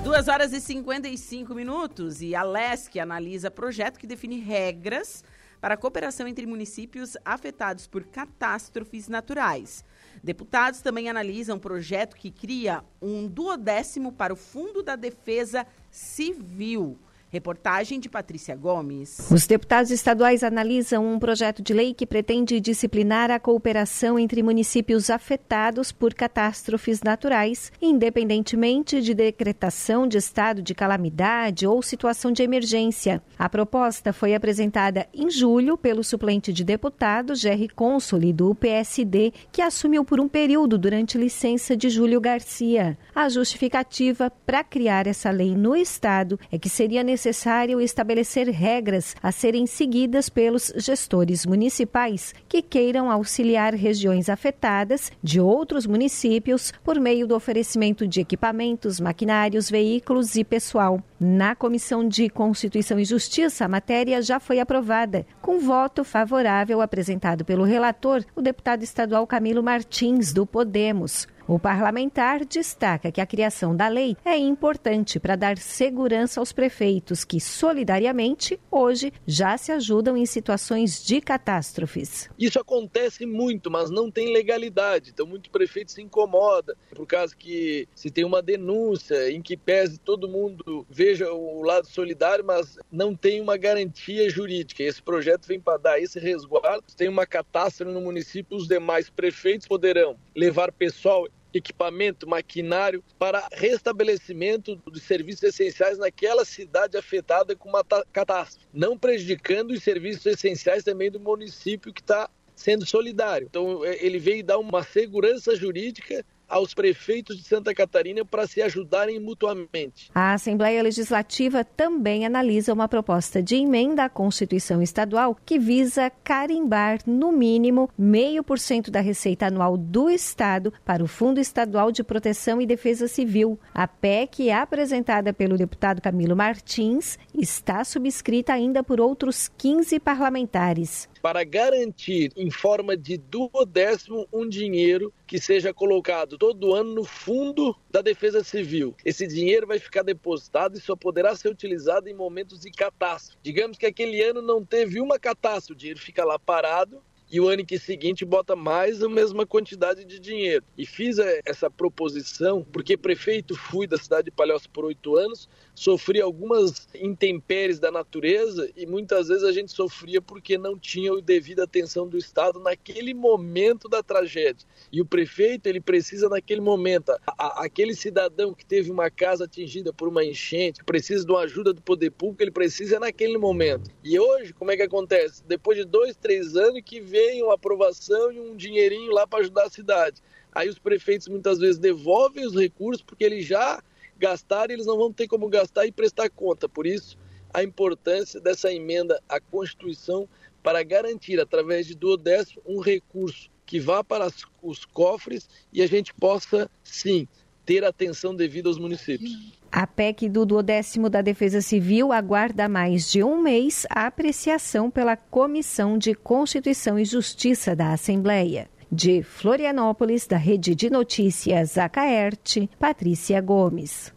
2 horas e 55 minutos e a LESC analisa projeto que define regras para a cooperação entre municípios afetados por catástrofes naturais. Deputados também analisam um projeto que cria um duodécimo para o Fundo da Defesa Civil. Reportagem de Patrícia Gomes. Os deputados estaduais analisam um projeto de lei que pretende disciplinar a cooperação entre municípios afetados por catástrofes naturais, independentemente de decretação de estado de calamidade ou situação de emergência. A proposta foi apresentada em julho pelo suplente de deputado Jerry Consoli, do PSD, que assumiu por um período durante licença de Júlio Garcia. A justificativa para criar essa lei no estado é que seria necessário necessário estabelecer regras a serem seguidas pelos gestores municipais que queiram auxiliar regiões afetadas de outros municípios por meio do oferecimento de equipamentos, maquinários, veículos e pessoal. Na Comissão de Constituição e Justiça, a matéria já foi aprovada, com voto favorável apresentado pelo relator, o deputado estadual Camilo Martins, do Podemos. O parlamentar destaca que a criação da lei é importante para dar segurança aos prefeitos que, solidariamente, hoje já se ajudam em situações de catástrofes. Isso acontece muito, mas não tem legalidade. Então, muito prefeito se incomoda por causa que se tem uma denúncia em que pese todo mundo veja o lado solidário, mas não tem uma garantia jurídica. Esse projeto vem para dar esse resguardo. Tem uma catástrofe no município, os demais prefeitos poderão levar pessoal equipamento, maquinário para restabelecimento de serviços essenciais naquela cidade afetada com uma catástrofe, não prejudicando os serviços essenciais também do município que está sendo solidário. Então, é, ele veio dar uma segurança jurídica aos prefeitos de Santa Catarina para se ajudarem mutuamente. A Assembleia Legislativa também analisa uma proposta de emenda à Constituição Estadual que visa carimbar, no mínimo, meio por cento da receita anual do Estado para o Fundo Estadual de Proteção e Defesa Civil. A PEC, apresentada pelo deputado Camilo Martins, está subscrita ainda por outros 15 parlamentares para garantir em forma de duodécimo um dinheiro que seja colocado todo ano no fundo da Defesa Civil. Esse dinheiro vai ficar depositado e só poderá ser utilizado em momentos de catástrofe. Digamos que aquele ano não teve uma catástrofe, o dinheiro fica lá parado e o ano que seguinte bota mais a mesma quantidade de dinheiro. E fiz essa proposição porque prefeito fui da cidade de Palhoça por oito anos, sofri algumas intempéries da natureza e muitas vezes a gente sofria porque não tinha a devida atenção do Estado naquele momento da tragédia. E o prefeito, ele precisa naquele momento, a, a, aquele cidadão que teve uma casa atingida por uma enchente, precisa de uma ajuda do poder público, ele precisa naquele momento. E hoje, como é que acontece? Depois de dois, três anos que vem uma aprovação e um dinheirinho lá para ajudar a cidade. Aí os prefeitos muitas vezes devolvem os recursos porque eles já gastar, eles não vão ter como gastar e prestar conta. Por isso, a importância dessa emenda à Constituição para garantir, através de duodécimo, um recurso que vá para os cofres e a gente possa, sim, ter atenção devida aos municípios. A PEC do duodécimo da Defesa Civil aguarda mais de um mês a apreciação pela Comissão de Constituição e Justiça da Assembleia. De Florianópolis, da Rede de Notícias Acaerte, Patrícia Gomes.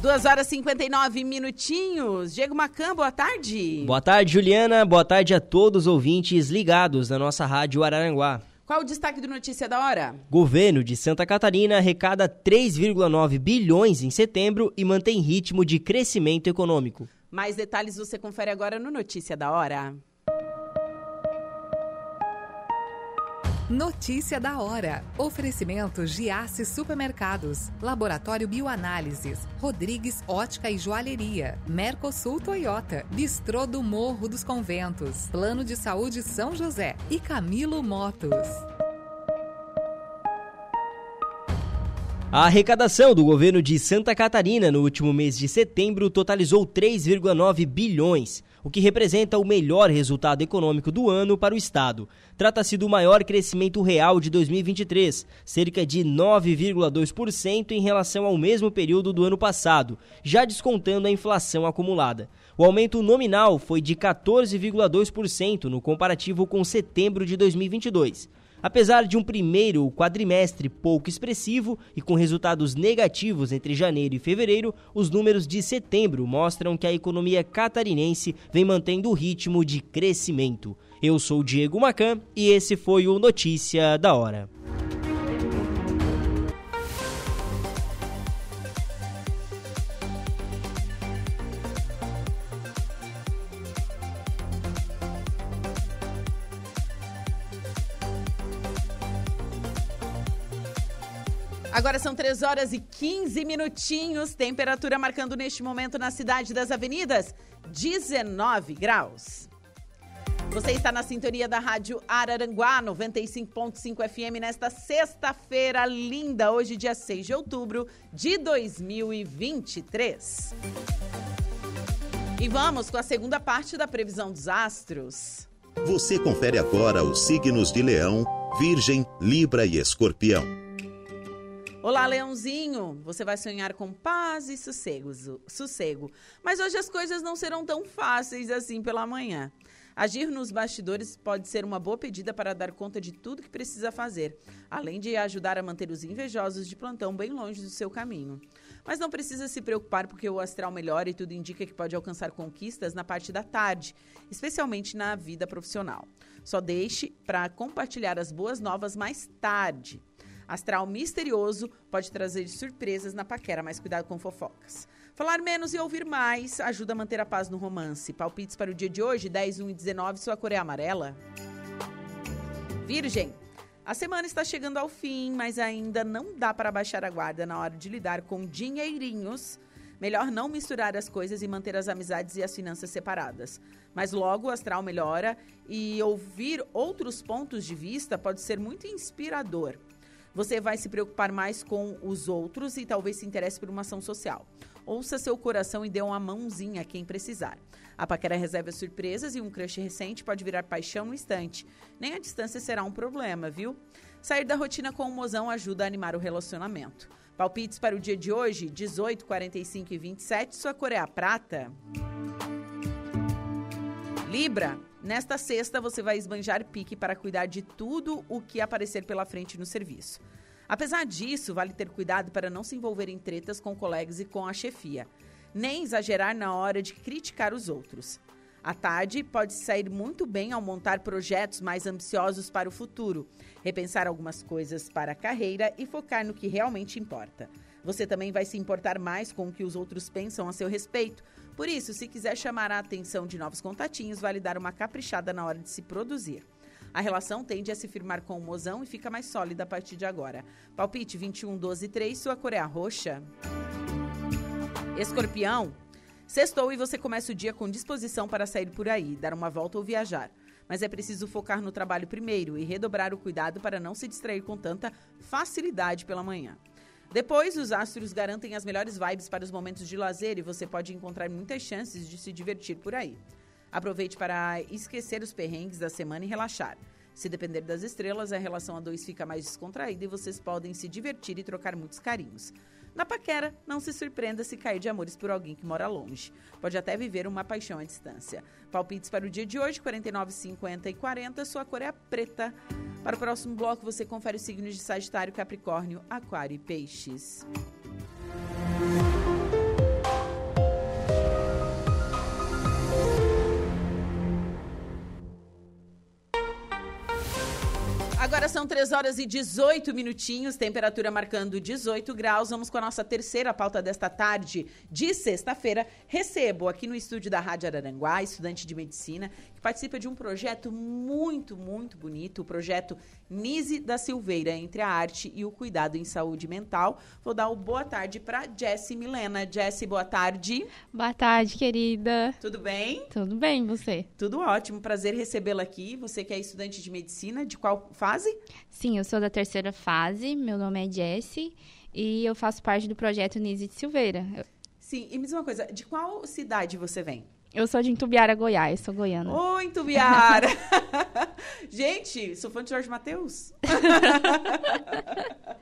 Duas horas e 59 minutinhos. Diego Macan, boa tarde. Boa tarde, Juliana. Boa tarde a todos os ouvintes ligados na nossa rádio Araranguá. Qual o destaque do Notícia da Hora? Governo de Santa Catarina arrecada 3,9 bilhões em setembro e mantém ritmo de crescimento econômico. Mais detalhes você confere agora no Notícia da Hora. Notícia da hora. Oferecimento Giasse Supermercados, Laboratório Bioanálises, Rodrigues Ótica e Joalheria, Mercosul Toyota, Bistrô do Morro dos Conventos, Plano de Saúde São José e Camilo Motos. A arrecadação do governo de Santa Catarina no último mês de setembro totalizou 3,9 bilhões o que representa o melhor resultado econômico do ano para o Estado. Trata-se do maior crescimento real de 2023, cerca de 9,2% em relação ao mesmo período do ano passado, já descontando a inflação acumulada. O aumento nominal foi de 14,2% no comparativo com setembro de 2022. Apesar de um primeiro quadrimestre pouco expressivo e com resultados negativos entre janeiro e fevereiro, os números de setembro mostram que a economia catarinense vem mantendo o ritmo de crescimento. Eu sou Diego Macan e esse foi o Notícia da Hora. Agora são 3 horas e 15 minutinhos. Temperatura marcando neste momento na cidade das avenidas 19 graus. Você está na sintonia da Rádio Araranguá 95.5 FM nesta sexta-feira linda, hoje, dia 6 de outubro de 2023. E vamos com a segunda parte da previsão dos astros. Você confere agora os signos de Leão, Virgem, Libra e Escorpião. Olá, Leãozinho! Você vai sonhar com paz e sossego, sossego. Mas hoje as coisas não serão tão fáceis assim pela manhã. Agir nos bastidores pode ser uma boa pedida para dar conta de tudo que precisa fazer, além de ajudar a manter os invejosos de plantão bem longe do seu caminho. Mas não precisa se preocupar porque o astral melhora e tudo indica que pode alcançar conquistas na parte da tarde, especialmente na vida profissional. Só deixe para compartilhar as boas novas mais tarde. Astral misterioso pode trazer surpresas na paquera, mas cuidado com fofocas. Falar menos e ouvir mais ajuda a manter a paz no romance. Palpites para o dia de hoje, 10, 1 e 19, sua cor é amarela. Virgem. A semana está chegando ao fim, mas ainda não dá para baixar a guarda na hora de lidar com dinheirinhos. Melhor não misturar as coisas e manter as amizades e as finanças separadas. Mas logo o astral melhora e ouvir outros pontos de vista pode ser muito inspirador. Você vai se preocupar mais com os outros e talvez se interesse por uma ação social. Ouça seu coração e dê uma mãozinha a quem precisar. A paquera reserva surpresas e um crush recente pode virar paixão no instante. Nem a distância será um problema, viu? Sair da rotina com o mozão ajuda a animar o relacionamento. Palpites para o dia de hoje, 18, 45 e 27. Sua cor é a prata. Libra, nesta sexta você vai esbanjar pique para cuidar de tudo o que aparecer pela frente no serviço. Apesar disso, vale ter cuidado para não se envolver em tretas com colegas e com a chefia, nem exagerar na hora de criticar os outros. A tarde pode sair muito bem ao montar projetos mais ambiciosos para o futuro, repensar algumas coisas para a carreira e focar no que realmente importa. Você também vai se importar mais com o que os outros pensam a seu respeito. Por isso, se quiser chamar a atenção de novos contatinhos, vale dar uma caprichada na hora de se produzir. A relação tende a se firmar com o mozão e fica mais sólida a partir de agora. Palpite 21, 12, 3, sua cor é a roxa. Escorpião, sextou e você começa o dia com disposição para sair por aí, dar uma volta ou viajar. Mas é preciso focar no trabalho primeiro e redobrar o cuidado para não se distrair com tanta facilidade pela manhã. Depois, os astros garantem as melhores vibes para os momentos de lazer e você pode encontrar muitas chances de se divertir por aí. Aproveite para esquecer os perrengues da semana e relaxar. Se depender das estrelas, a relação a dois fica mais descontraída e vocês podem se divertir e trocar muitos carinhos. Na paquera, não se surpreenda se cair de amores por alguém que mora longe. Pode até viver uma paixão à distância. Palpites para o dia de hoje, 49, 50 e 40. Sua cor é a preta. Para o próximo bloco, você confere os signos de Sagitário, Capricórnio, Aquário e Peixes. Agora 3 horas e 18 minutinhos, temperatura marcando 18 graus. Vamos com a nossa terceira pauta desta tarde de sexta-feira. Recebo aqui no estúdio da Rádio Araranguá, estudante de medicina, que participa de um projeto muito, muito bonito, o projeto Nise da Silveira, entre a arte e o cuidado em saúde mental. Vou dar o boa tarde para Jessie Milena. Jessie, boa tarde. Boa tarde, querida. Tudo bem? Tudo bem, você? Tudo ótimo, prazer recebê-la aqui. Você que é estudante de medicina, de qual fase? Sim, eu sou da terceira fase, meu nome é Jessie e eu faço parte do projeto Nise de Silveira. Sim, e me diz uma coisa, de qual cidade você vem? Eu sou de Intubiara, Goiás, sou goiana. Ô, oh, Intubiara! Gente, sou fã de Jorge Matheus.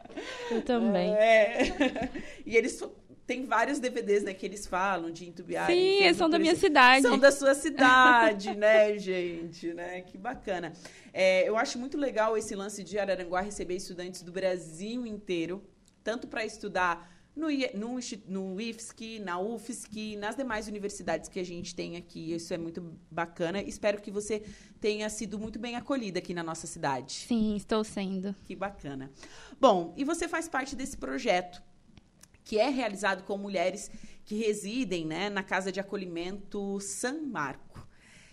Eu também. É. E eles tem vários DVDs, né, que eles falam de Intubiara. Sim, eles são da minha cidade. São da sua cidade, né, gente, né? Que bacana. É, eu acho muito legal esse lance de Araranguá receber estudantes do Brasil inteiro, tanto para estudar no, no, no IFSC, na UFSC, nas demais universidades que a gente tem aqui. Isso é muito bacana. Espero que você tenha sido muito bem acolhida aqui na nossa cidade. Sim, estou sendo. Que bacana. Bom, e você faz parte desse projeto que é realizado com mulheres que residem né, na Casa de Acolhimento San Marco.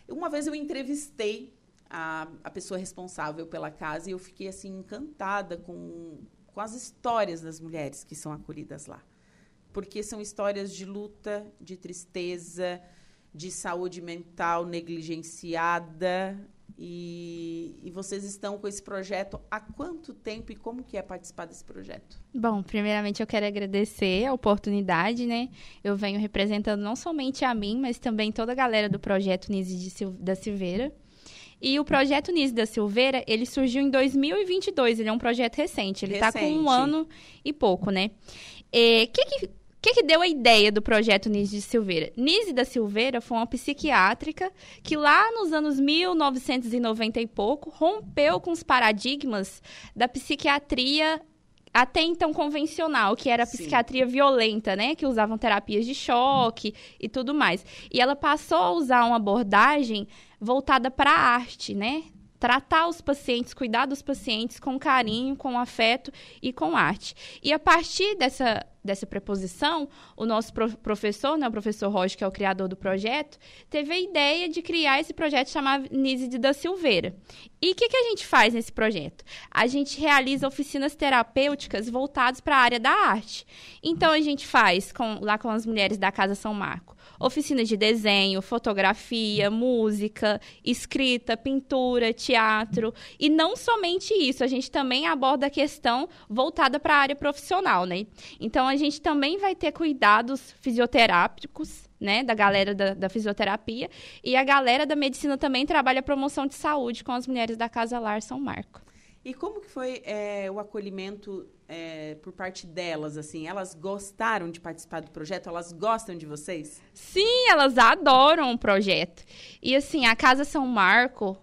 Uma vez eu entrevistei a, a pessoa responsável pela casa e eu fiquei assim encantada com, com as histórias das mulheres que são acolhidas lá. Porque são histórias de luta, de tristeza, de saúde mental negligenciada. E, e vocês estão com esse projeto há quanto tempo e como que é participar desse projeto? Bom, primeiramente eu quero agradecer a oportunidade, né? Eu venho representando não somente a mim, mas também toda a galera do projeto Nise da Silveira. E o projeto Nise da Silveira, ele surgiu em 2022, ele é um projeto recente, ele está com um ano e pouco, né? O que que, que que deu a ideia do projeto Nise de Silveira? Nise da Silveira foi uma psiquiátrica que lá nos anos 1990 e pouco rompeu com os paradigmas da psiquiatria até então convencional, que era a Sim. psiquiatria violenta, né? Que usavam terapias de choque e tudo mais. E ela passou a usar uma abordagem voltada para a arte, né? Tratar os pacientes, cuidar dos pacientes com carinho, com afeto e com arte. E a partir dessa, dessa preposição, o nosso pro- professor, né, o professor Rocha, que é o criador do projeto, teve a ideia de criar esse projeto chamado Níside da Silveira. E o que, que a gente faz nesse projeto? A gente realiza oficinas terapêuticas voltadas para a área da arte. Então, a gente faz com- lá com as mulheres da Casa São Marco oficinas de desenho, fotografia, música, escrita, pintura, teatro. E não somente isso, a gente também aborda a questão voltada para a área profissional, né? Então, a gente também vai ter cuidados fisioterápicos, né, da galera da, da fisioterapia. E a galera da medicina também trabalha a promoção de saúde com as mulheres da Casa Lar São Marco. E como que foi é, o acolhimento é, por parte delas, assim? Elas gostaram de participar do projeto? Elas gostam de vocês? Sim, elas adoram o projeto. E assim, a Casa São Marco,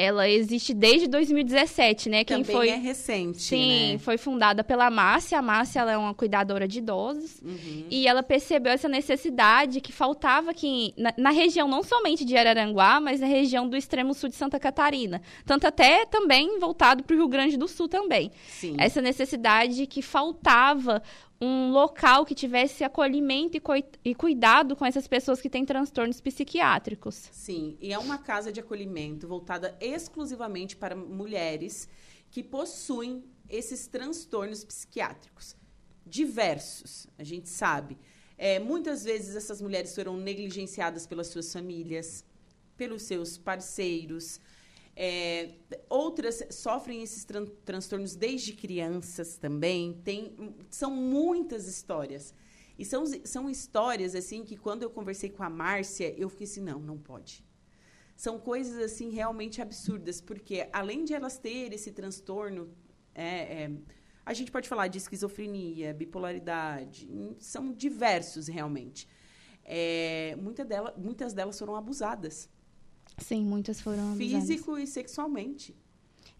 ela existe desde 2017, né? Quem Também foi é recente, Sim, né? foi fundada pela Márcia. A Márcia ela é uma cuidadora de idosos. Uhum. E ela percebeu essa necessidade que faltava aqui na, na região, não somente de Araranguá, mas na região do extremo sul de Santa Catarina. Tanto até também voltado para o Rio Grande do Sul também. Sim. Essa necessidade que faltava um local que tivesse acolhimento e, e cuidado com essas pessoas que têm transtornos psiquiátricos. Sim, e é uma casa de acolhimento voltada exclusivamente para mulheres que possuem esses transtornos psiquiátricos. Diversos, a gente sabe. É, muitas vezes essas mulheres foram negligenciadas pelas suas famílias, pelos seus parceiros. É, outras sofrem esses tran- transtornos desde crianças também. Tem, são muitas histórias. E são, são histórias, assim, que quando eu conversei com a Márcia, eu fiquei assim, não, não pode. São coisas, assim, realmente absurdas, porque além de elas terem esse transtorno, é, é, a gente pode falar de esquizofrenia, bipolaridade, hum, são diversos, realmente. É, muita dela, muitas delas foram abusadas, Sim, muitas foram físico e sexualmente.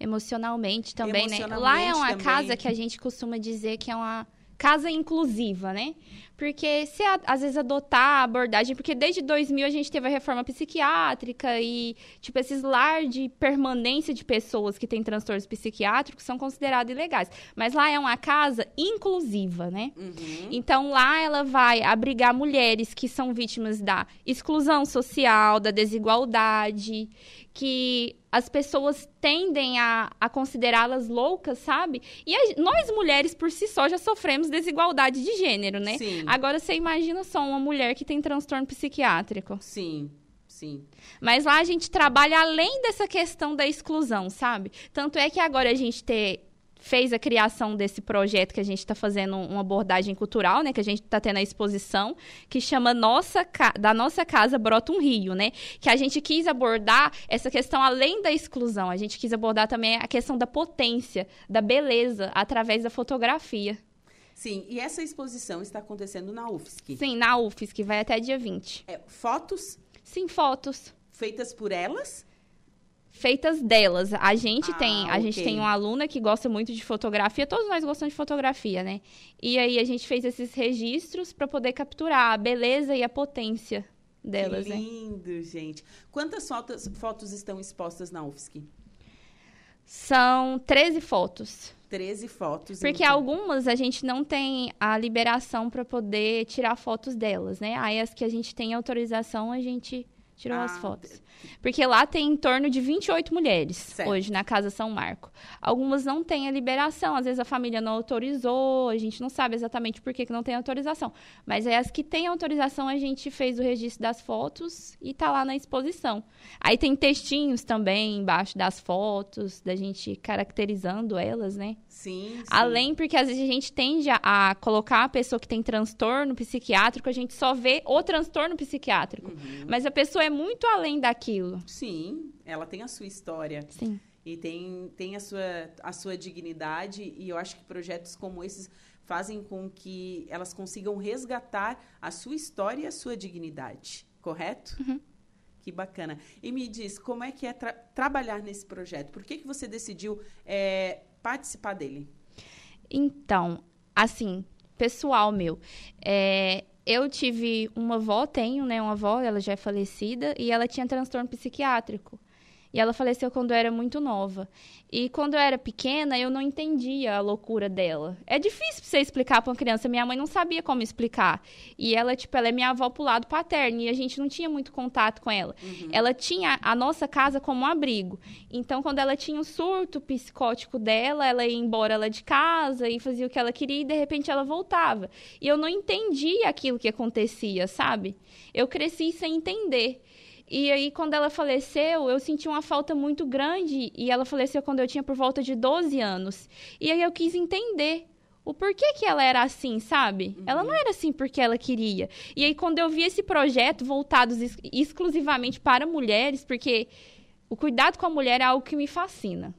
Emocionalmente também, né? Emocionalmente Lá é uma também. casa que a gente costuma dizer que é uma casa inclusiva, né? Porque se às vezes adotar a abordagem, porque desde 2000 a gente teve a reforma psiquiátrica e tipo esses lar de permanência de pessoas que têm transtornos psiquiátricos são considerados ilegais. Mas lá é uma casa inclusiva, né? Uhum. Então lá ela vai abrigar mulheres que são vítimas da exclusão social, da desigualdade, que as pessoas tendem a, a considerá-las loucas, sabe? E a- nós mulheres por si só já sofremos desigualdade de gênero, né? Sim. Agora você imagina só uma mulher que tem transtorno psiquiátrico. Sim, sim. Mas lá a gente trabalha além dessa questão da exclusão, sabe? Tanto é que agora a gente ter, fez a criação desse projeto que a gente está fazendo uma abordagem cultural, né? Que a gente está tendo a exposição, que chama nossa Ca- Da Nossa Casa Brota um Rio, né? Que a gente quis abordar essa questão além da exclusão. A gente quis abordar também a questão da potência, da beleza, através da fotografia. Sim, e essa exposição está acontecendo na UFSC. Sim, na que vai até dia 20. É, fotos Sim, fotos. feitas por elas feitas delas. A gente Ah, tem, a gente ok. tem uma aluna que gosta muito de fotografia, todos nós gostamos de fotografia, né? E aí a gente fez esses registros para poder capturar a beleza e a potência delas, que né? lindo, gente. Quantas fotos, fotos estão expostas na UFSC? São 13 fotos. 13 fotos. Porque então. algumas a gente não tem a liberação para poder tirar fotos delas, né? Aí as que a gente tem autorização, a gente tirou as Ah, fotos. Porque lá tem em torno de 28 mulheres Certo. hoje na Casa São Marco. Algumas não têm a liberação, às vezes a família não autorizou, a gente não sabe exatamente por que, que não tem autorização. Mas é as que têm autorização, a gente fez o registro das fotos e tá lá na exposição. Aí tem textinhos também embaixo das fotos, da gente caracterizando elas, né? Sim, sim. Além, porque às vezes a gente tende a, colocar a pessoa que tem transtorno psiquiátrico, a gente só vê o transtorno psiquiátrico. Uhum. Mas a pessoa é muito além daquilo. Sim, ela tem a sua história. Sim. E tem, tem a, sua, a sua dignidade. E eu acho que projetos como esses fazem com que elas consigam resgatar a sua história e a sua dignidade. Correto? Uhum. Que bacana. E me diz, como é que é tra- trabalhar nesse projeto? Por que, que você decidiu é, participar dele? Então, assim, pessoal meu, é, eu tive uma avó, tenho, né, uma avó, ela já é falecida, e ela tinha transtorno psiquiátrico. E ela faleceu quando eu era muito nova. E quando eu era pequena, eu não entendia a loucura dela. É difícil pra você explicar pra uma criança. Minha mãe não sabia como explicar. E ela, tipo, ela é minha avó pro lado paterno. E a gente não tinha muito contato com ela. Ela tinha a nossa casa como um abrigo. Então, quando ela tinha o surto psicótico dela, ela ia embora lá de casa e fazia o que ela queria e de repente ela voltava. E eu não entendia aquilo que acontecia, sabe? Eu cresci sem entender. E aí, quando ela faleceu, eu senti uma falta muito grande. E ela faleceu quando eu tinha por volta de 12 anos. E aí eu quis entender o porquê que ela era assim, sabe? Ela não era assim porque ela queria. E aí, quando eu vi esse projeto voltado ex- exclusivamente para mulheres, porque o cuidado com a mulher é algo que me fascina.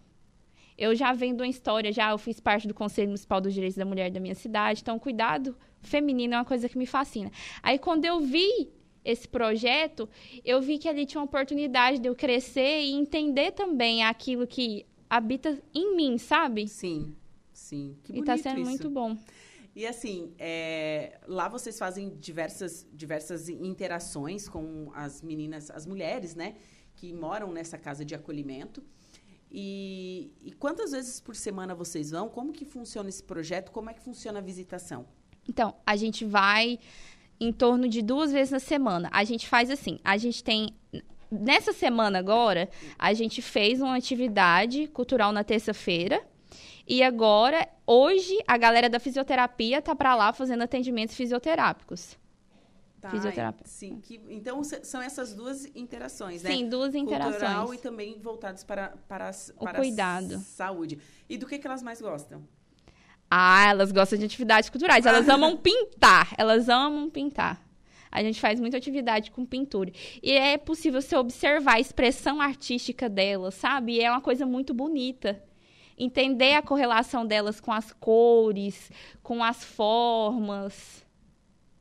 Eu já vendo uma história, já eu fiz parte do Conselho Municipal dos Direitos da Mulher da minha cidade, então cuidado feminino é uma coisa que me fascina. Aí quando eu vi esse projeto, eu vi que ali tinha uma oportunidade de eu crescer e entender também aquilo que habita em mim, sabe? Sim, sim. Que e bonito tá sendo isso. muito bom. E assim, é, lá vocês fazem diversas, diversas interações com as meninas, as mulheres, né? Que moram nessa casa de acolhimento. E, e quantas vezes por semana vocês vão? Como que funciona esse projeto? Como é que funciona a visitação? Então, a gente vai em torno de duas vezes na semana. A gente faz assim, a gente tem nessa semana agora, a gente fez uma atividade cultural na terça-feira. E agora, hoje, a galera da fisioterapia tá para lá fazendo atendimentos fisioterápicos. Tá, Fisioterapia. Sim, que, então são essas duas interações, né? Sim, duas Cultural interações. e também voltados para, para, as- O para cuidado. a saúde. E do que, que elas mais gostam? Ah, elas gostam de atividades culturais. Elas amam pintar. Elas amam pintar. A gente faz muita atividade com pintura. E é possível você observar a expressão artística delas, sabe? E é uma coisa muito bonita. Entender a correlação delas com as cores, com as formas.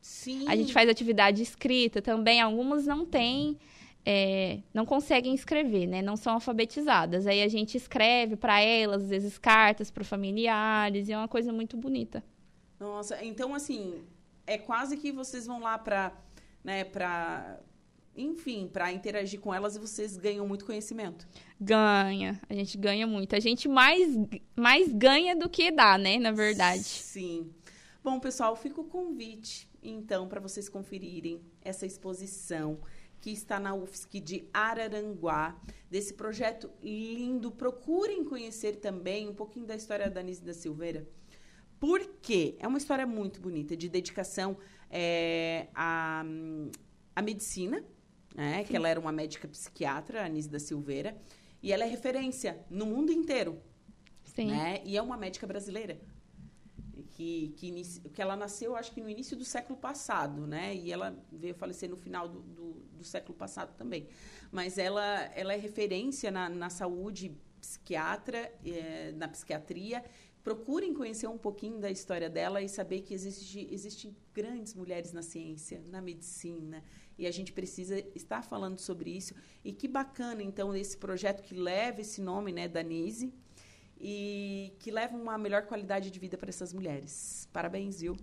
Sim. A gente faz atividade escrita também. Algumas não têm, é, não conseguem escrever, né? Não são alfabetizadas. Aí a gente escreve para elas, às vezes cartas para familiares. E é uma coisa muito bonita. Nossa, então assim, é quase que vocês vão lá para, né, para enfim, para interagir com elas e vocês ganham muito conhecimento. Ganha. A gente ganha muito. A gente mais, mais ganha do que dá, né? Na verdade. Sim. Bom, pessoal, fica o convite, então, para vocês conferirem essa exposição que está na UFSC de Araranguá, desse projeto lindo. Procurem conhecer também um pouquinho da história da Anise da Silveira. Por quê? É uma história muito bonita, de dedicação é, à, à medicina, né? que ela era uma médica psiquiatra, a Anise da Silveira, e ela é referência no mundo inteiro Sim. né? E é uma médica brasileira. Que, que, que ela nasceu, acho que no início do século passado, né? E ela veio falecer no final do, do, do século passado também. Mas ela, ela é referência na, na saúde psiquiatra é, na psiquiatria. Procurem conhecer um pouquinho da história dela e saber que existe, existem grandes mulheres na ciência, na medicina, e a gente precisa estar falando sobre isso. E que bacana, então, esse projeto que leva esse nome, né, Danise, e que leva uma melhor qualidade de vida para essas mulheres. Parabéns, viu?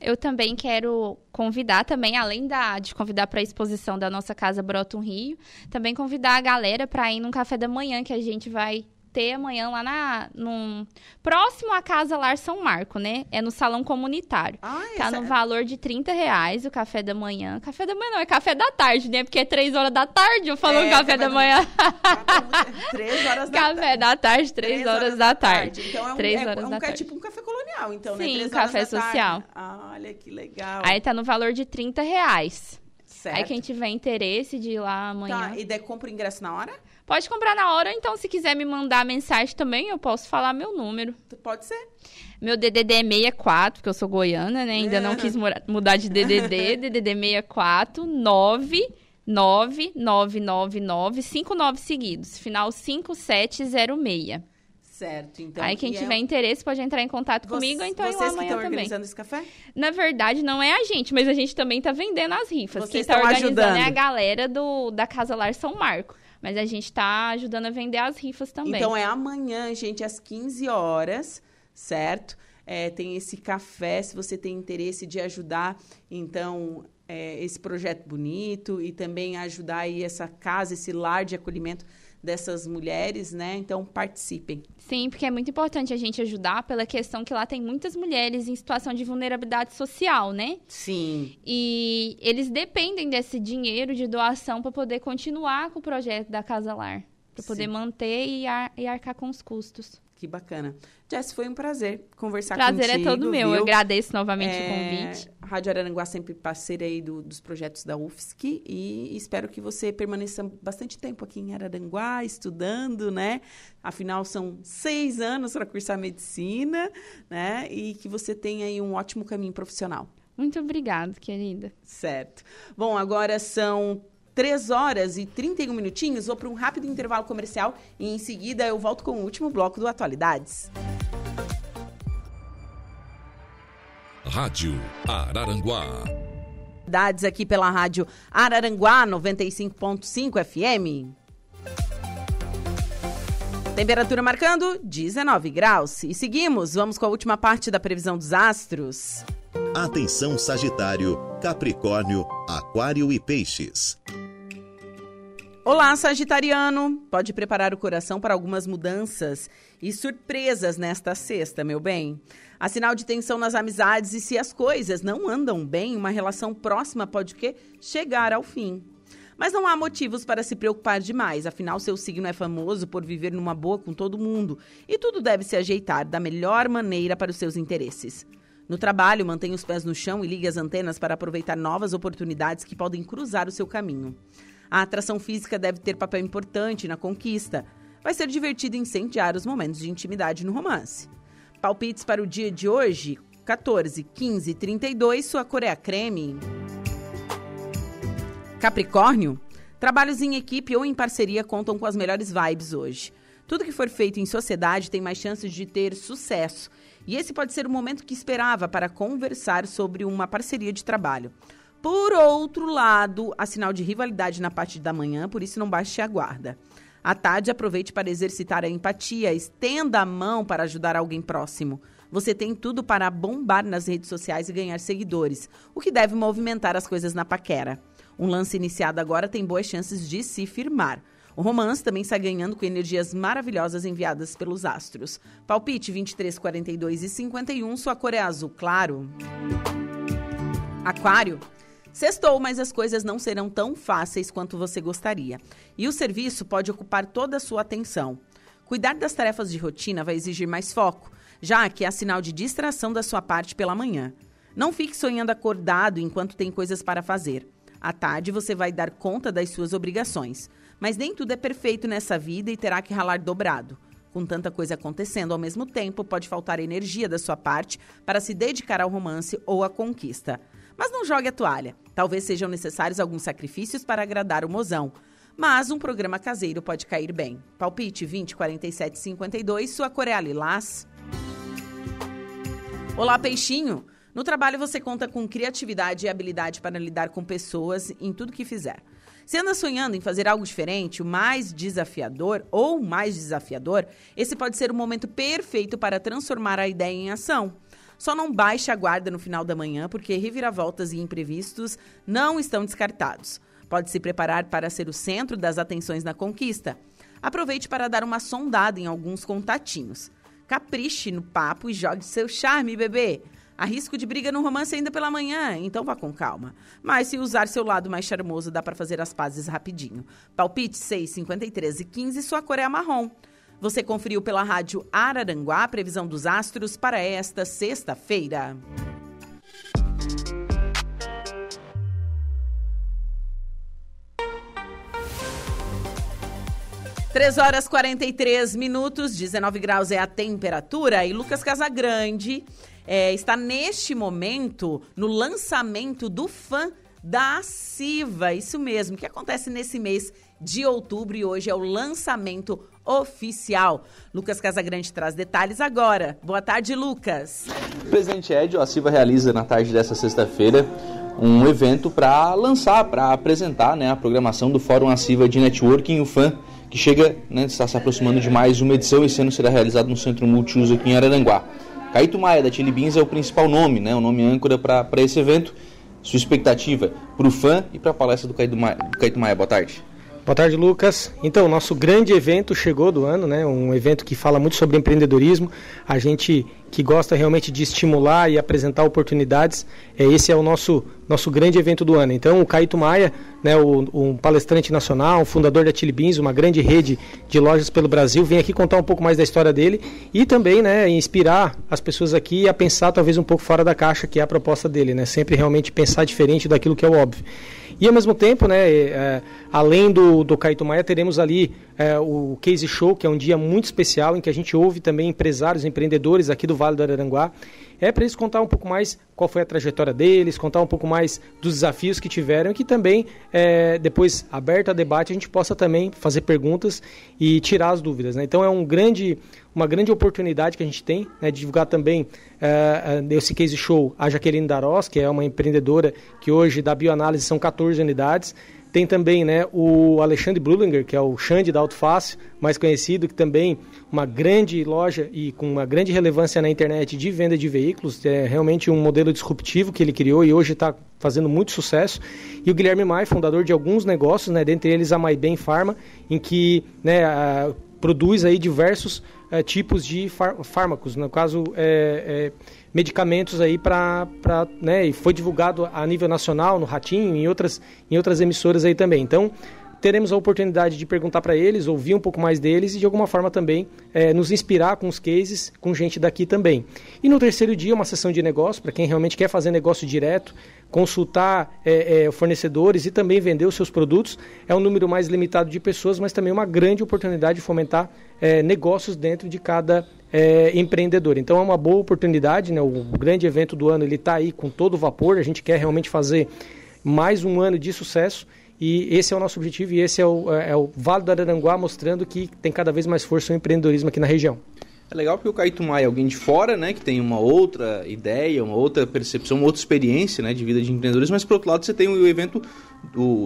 Eu também quero convidar também, além da, de convidar para a exposição da nossa casa Broto um Rio, também convidar a galera para ir num café da manhã que a gente vai ter amanhã lá na, num, próximo à Casa Lar São Marco, né? É no salão comunitário. Ah, tá no é... valor de 30 reais o café da manhã. Café da manhã não, é café da tarde, né? Porque é 3 horas da tarde eu falo é, café da manhã. 3 horas da tarde. Café da tarde, 3 horas, horas da tarde. tarde. Então é um, 3 é, horas um, da é tarde. tipo um café colonial, então, Sim, né? um café social. Ah, olha que legal. Aí tá no valor de 30 reais. Certo. Aí quem tiver interesse de ir lá amanhã. Tá, e daí compra o ingresso na hora? Pode comprar na hora, então se quiser me mandar mensagem também, eu posso falar meu número. Pode ser. Meu DDD é 64, porque eu sou goiana, né? Ainda é. não quis mudar de DDD. DDD 64 9 9999 59 seguidos, final 5706. Certo, então. Aí quem tiver é... interesse pode entrar em contato Você, comigo, então vocês eu amanhã que estão também. organizando esse café? Na verdade, não é a gente, mas a gente também tá vendendo as rifas. Vocês quem está organizando é a galera do, da Casa Lar São Marco. Mas a gente tá ajudando a vender as rifas também. Então é amanhã, gente, às 15 horas, certo? É, tem esse café, se você tem interesse de ajudar, então, é, esse projeto bonito e também ajudar aí essa casa, esse lar de acolhimento dessas mulheres, né? Então participem. Sim, porque é muito importante a gente ajudar pela questão que lá tem muitas mulheres em situação de vulnerabilidade social, né? Sim. E eles dependem desse dinheiro de doação para poder continuar com o projeto da Casa Lar, para poder manter e, ar e arcar com os custos. Que bacana. Jess, foi um prazer conversar prazer contigo. Prazer é todo meu. Viu? Eu agradeço novamente é, o convite. A Rádio Araranguá sempre parceira aí do, dos projetos da UFSC e espero que você permaneça bastante tempo aqui em Araranguá, estudando, né? Afinal, são seis anos para cursar medicina, né? E que você tenha aí um ótimo caminho profissional. Muito obrigada, querida. Certo. Bom, agora são 3 horas e 31 minutinhos. Vou para um rápido intervalo comercial e em seguida eu volto com o último bloco do Atualidades. Rádio Araranguá. Atualidades aqui pela Rádio Araranguá 95.5 FM. Temperatura marcando 19 graus. E seguimos, vamos com a última parte da previsão dos astros. Atenção Sagitário, Capricórnio, Aquário e Peixes. Olá, Sagitariano! Pode preparar o coração para algumas mudanças e surpresas nesta sexta, meu bem. Há sinal de tensão nas amizades e se as coisas não andam bem, uma relação próxima pode o quê? chegar ao fim. Mas não há motivos para se preocupar demais, afinal seu signo é famoso por viver numa boa com todo mundo e tudo deve se ajeitar da melhor maneira para os seus interesses. No trabalho, mantenha os pés no chão e ligue as antenas para aproveitar novas oportunidades que podem cruzar o seu caminho. A atração física deve ter papel importante na conquista. Vai ser divertido incendiar os momentos de intimidade no romance. Palpites para o dia de hoje: 14, 15 e 32, sua cor é a creme. Capricórnio, trabalhos em equipe ou em parceria contam com as melhores vibes hoje. Tudo que for feito em sociedade tem mais chances de ter sucesso. E esse pode ser o momento que esperava para conversar sobre uma parceria de trabalho. Por outro lado, há sinal de rivalidade na parte da manhã, por isso não baixe a guarda. À tarde, aproveite para exercitar a empatia, estenda a mão para ajudar alguém próximo. Você tem tudo para bombar nas redes sociais e ganhar seguidores, o que deve movimentar as coisas na paquera. Um lance iniciado agora tem boas chances de se firmar. O romance também está ganhando com energias maravilhosas enviadas pelos astros. Palpite 23, 42 e 51, sua cor é azul claro. Aquário. Sextou, mas as coisas não serão tão fáceis quanto você gostaria. E o serviço pode ocupar toda a sua atenção. Cuidar das tarefas de rotina vai exigir mais foco, já que há sinal de distração da sua parte pela manhã. Não fique sonhando acordado enquanto tem coisas para fazer. À tarde você vai dar conta das suas obrigações. Mas nem tudo é perfeito nessa vida e terá que ralar dobrado. Com tanta coisa acontecendo ao mesmo tempo, pode faltar energia da sua parte para se dedicar ao romance ou à conquista. Mas não jogue a toalha. Talvez sejam necessários alguns sacrifícios para agradar o mozão. mas um programa caseiro pode cair bem. Palpite 20 47 52, sua cor é lilás. Olá, peixinho! No trabalho você conta com criatividade e habilidade para lidar com pessoas em tudo que fizer. Se anda sonhando em fazer algo diferente, o mais desafiador ou mais desafiador, esse pode ser o momento perfeito para transformar a ideia em ação. Só não baixe a guarda no final da manhã, porque reviravoltas e imprevistos não estão descartados. Pode se preparar para ser o centro das atenções na conquista. Aproveite para dar uma sondada em alguns contatinhos. Capriche no papo e jogue seu charme, bebê. Há risco de briga no romance ainda pela manhã, então vá com calma. Mas se usar seu lado mais charmoso, dá para fazer as pazes rapidinho. Palpite 6, 53 e 15, sua cor é marrom. Você conferiu pela rádio Araranguá a previsão dos astros para esta sexta-feira. Três horas 43 minutos, 19 graus é a temperatura. E Lucas Casagrande é, está neste momento no lançamento do fã da Siva. Isso mesmo, que acontece nesse mês de outubro e hoje é o lançamento oficial. Lucas Casagrande traz detalhes agora. Boa tarde, Lucas. Presidente Ed, a Siva realiza na tarde dessa sexta-feira um evento para lançar, para apresentar né, a programação do Fórum Aciva de Networking, o FAN, que chega, né, está se aproximando de mais uma edição. Esse ano será realizado no Centro Multiuso aqui em Araranguá. Caíto Maia, da Chili Beans, é o principal nome, né, o nome âncora para esse evento. Sua expectativa para o fã e para a palestra do Caíto Maia. Maia. Boa tarde. Boa tarde, Lucas. Então, nosso grande evento chegou do ano, né? Um evento que fala muito sobre empreendedorismo. A gente que gosta realmente de estimular e apresentar oportunidades, é, esse é o nosso, nosso grande evento do ano. Então, o Caíto Maia, né, o, um palestrante nacional, fundador da Chili Beans, uma grande rede de lojas pelo Brasil, vem aqui contar um pouco mais da história dele e também né, inspirar as pessoas aqui a pensar talvez um pouco fora da caixa, que é a proposta dele, né? Sempre realmente pensar diferente daquilo que é o óbvio. E ao mesmo tempo, né, é, além do, do Caíto Maia, teremos ali é, o Case Show, que é um dia muito especial em que a gente ouve também empresários, empreendedores aqui do Vale do Araranguá. É para eles contar um pouco mais qual foi a trajetória deles, contar um pouco mais dos desafios que tiveram e que também, é, depois, aberto a debate, a gente possa também fazer perguntas e tirar as dúvidas. Né? Então é um grande, uma grande oportunidade que a gente tem né, de divulgar também é, esse Case Show a Jaqueline Darós, que é uma empreendedora que hoje da bioanálise são 14 unidades. Tem também né, o Alexandre Brulinger, que é o Xande da Autofácil, mais conhecido, que também uma grande loja e com uma grande relevância na internet de venda de veículos. É realmente um modelo disruptivo que ele criou e hoje está fazendo muito sucesso. E o Guilherme Mai, fundador de alguns negócios, né, dentre eles a MyBem Pharma, em que né, a, produz aí diversos é, tipos de fármacos. No caso, é, é medicamentos aí para, né, e foi divulgado a nível nacional, no Ratinho, em outras, em outras emissoras aí também. Então, teremos a oportunidade de perguntar para eles, ouvir um pouco mais deles e de alguma forma também é, nos inspirar com os cases, com gente daqui também. E no terceiro dia, uma sessão de negócio, para quem realmente quer fazer negócio direto, consultar é, é, fornecedores e também vender os seus produtos. É um número mais limitado de pessoas, mas também uma grande oportunidade de fomentar é, negócios dentro de cada é, empreendedor. Então é uma boa oportunidade, né? o grande evento do ano ele está aí com todo vapor, a gente quer realmente fazer mais um ano de sucesso e esse é o nosso objetivo e esse é o, é o Vale do Araranguá mostrando que tem cada vez mais força o empreendedorismo aqui na região. É legal porque o Caíto Maia é alguém de fora, né, que tem uma outra ideia, uma outra percepção, uma outra experiência, né, de vida de empreendedores, mas por outro lado você tem o evento,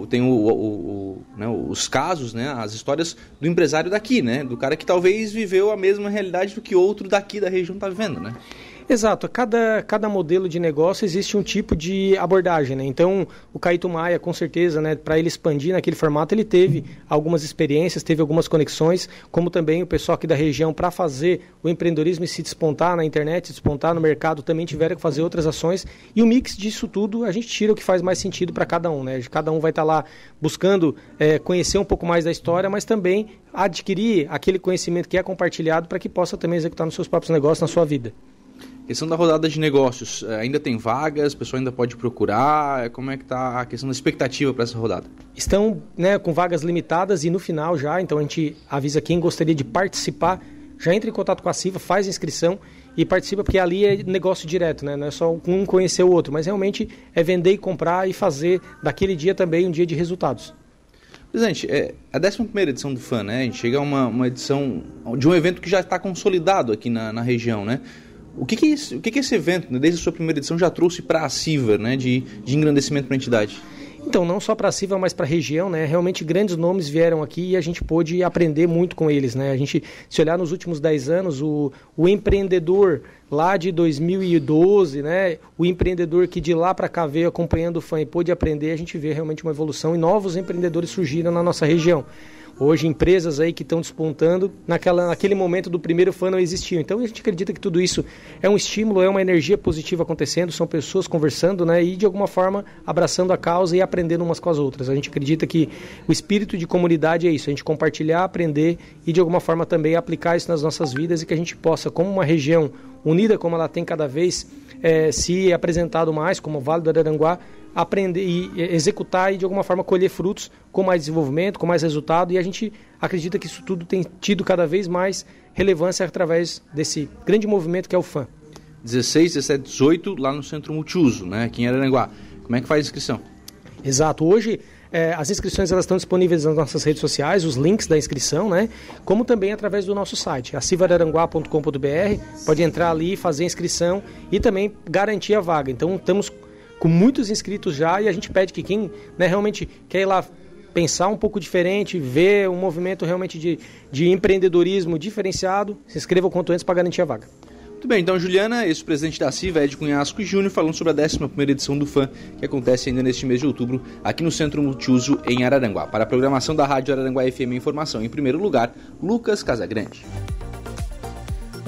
tem o, o, o né, os casos, né, as histórias do empresário daqui, né, do cara que talvez viveu a mesma realidade do que outro daqui da região está vivendo, né. Exato, cada, cada modelo de negócio existe um tipo de abordagem, né? Então, o Caíto Maia, com certeza, né, para ele expandir naquele formato, ele teve algumas experiências, teve algumas conexões, como também o pessoal aqui da região, para fazer o empreendedorismo e se despontar na internet, se despontar no mercado, também tiveram que fazer outras ações. E o mix disso tudo, a gente tira o que faz mais sentido para cada um, né? Cada um vai estar tá lá buscando é, conhecer um pouco mais da história, mas também adquirir aquele conhecimento que é compartilhado para que possa também executar nos seus próprios negócios, na sua vida. Questão da rodada de negócios, eh, ainda tem vagas, o pessoal ainda pode procurar, como é que está a questão da expectativa para essa rodada? Estão né, com vagas limitadas e no final já, então a gente avisa quem gostaria de participar, já entre em contato com a CIVA, faz a inscrição e participa, porque ali é negócio direto, né? não é só um conhecer o outro, mas realmente é vender e comprar e fazer daquele dia também um dia de resultados. Presidente, é a 11 edição do FAN, né? A gente chega a uma, uma edição de um evento que já está consolidado aqui na, na região, né? O que, que, esse, o que, que esse evento, né, desde a sua primeira edição, já trouxe para a CIVA, né, de, de engrandecimento para a entidade? Então, não só para a Silva, mas para a região, né? Realmente grandes nomes vieram aqui e a gente pôde aprender muito com eles, né? A gente, se olhar nos últimos 10 anos, o, o empreendedor lá de 2012, né? O empreendedor que de lá para cá veio acompanhando o fã e pôde aprender, a gente vê realmente uma evolução e novos empreendedores surgiram na nossa região. Hoje, empresas aí que estão despontando, naquela, naquele momento do primeiro fã não existiam. Então, a gente acredita que tudo isso é um estímulo, é uma energia positiva acontecendo, são pessoas conversando né, e, de alguma forma, abraçando a causa e aprendendo umas com as outras. A gente acredita que o espírito de comunidade é isso, a gente compartilhar, aprender e, de alguma forma, também aplicar isso nas nossas vidas e que a gente possa, como uma região unida, como ela tem cada vez é, se apresentado mais, como o Vale do Araranguá, aprender e executar e de alguma forma colher frutos com mais desenvolvimento, com mais resultado e a gente acredita que isso tudo tem tido cada vez mais relevância através desse grande movimento que é o FAM. 16, 17, 18 lá no Centro Multiuso, né, aqui em Araranguá. Como é que faz a inscrição? Exato. Hoje é, as inscrições elas estão disponíveis nas nossas redes sociais, os links da inscrição, né? Como também através do nosso site, acivararanguá.com.br. Pode entrar ali, fazer a inscrição e também garantir a vaga. Então estamos com muitos inscritos já e a gente pede que quem né, realmente quer ir lá pensar um pouco diferente, ver um movimento realmente de, de empreendedorismo diferenciado, se inscreva o quanto antes para garantir a vaga. Muito bem, então Juliana, ex-presidente da CIVA, Ed Cunhasco Júnior, falando sobre a 11 edição do FAM, que acontece ainda neste mês de outubro, aqui no Centro Multiuso, em Araranguá. Para a programação da Rádio Araranguá FM Informação, em primeiro lugar, Lucas Casagrande.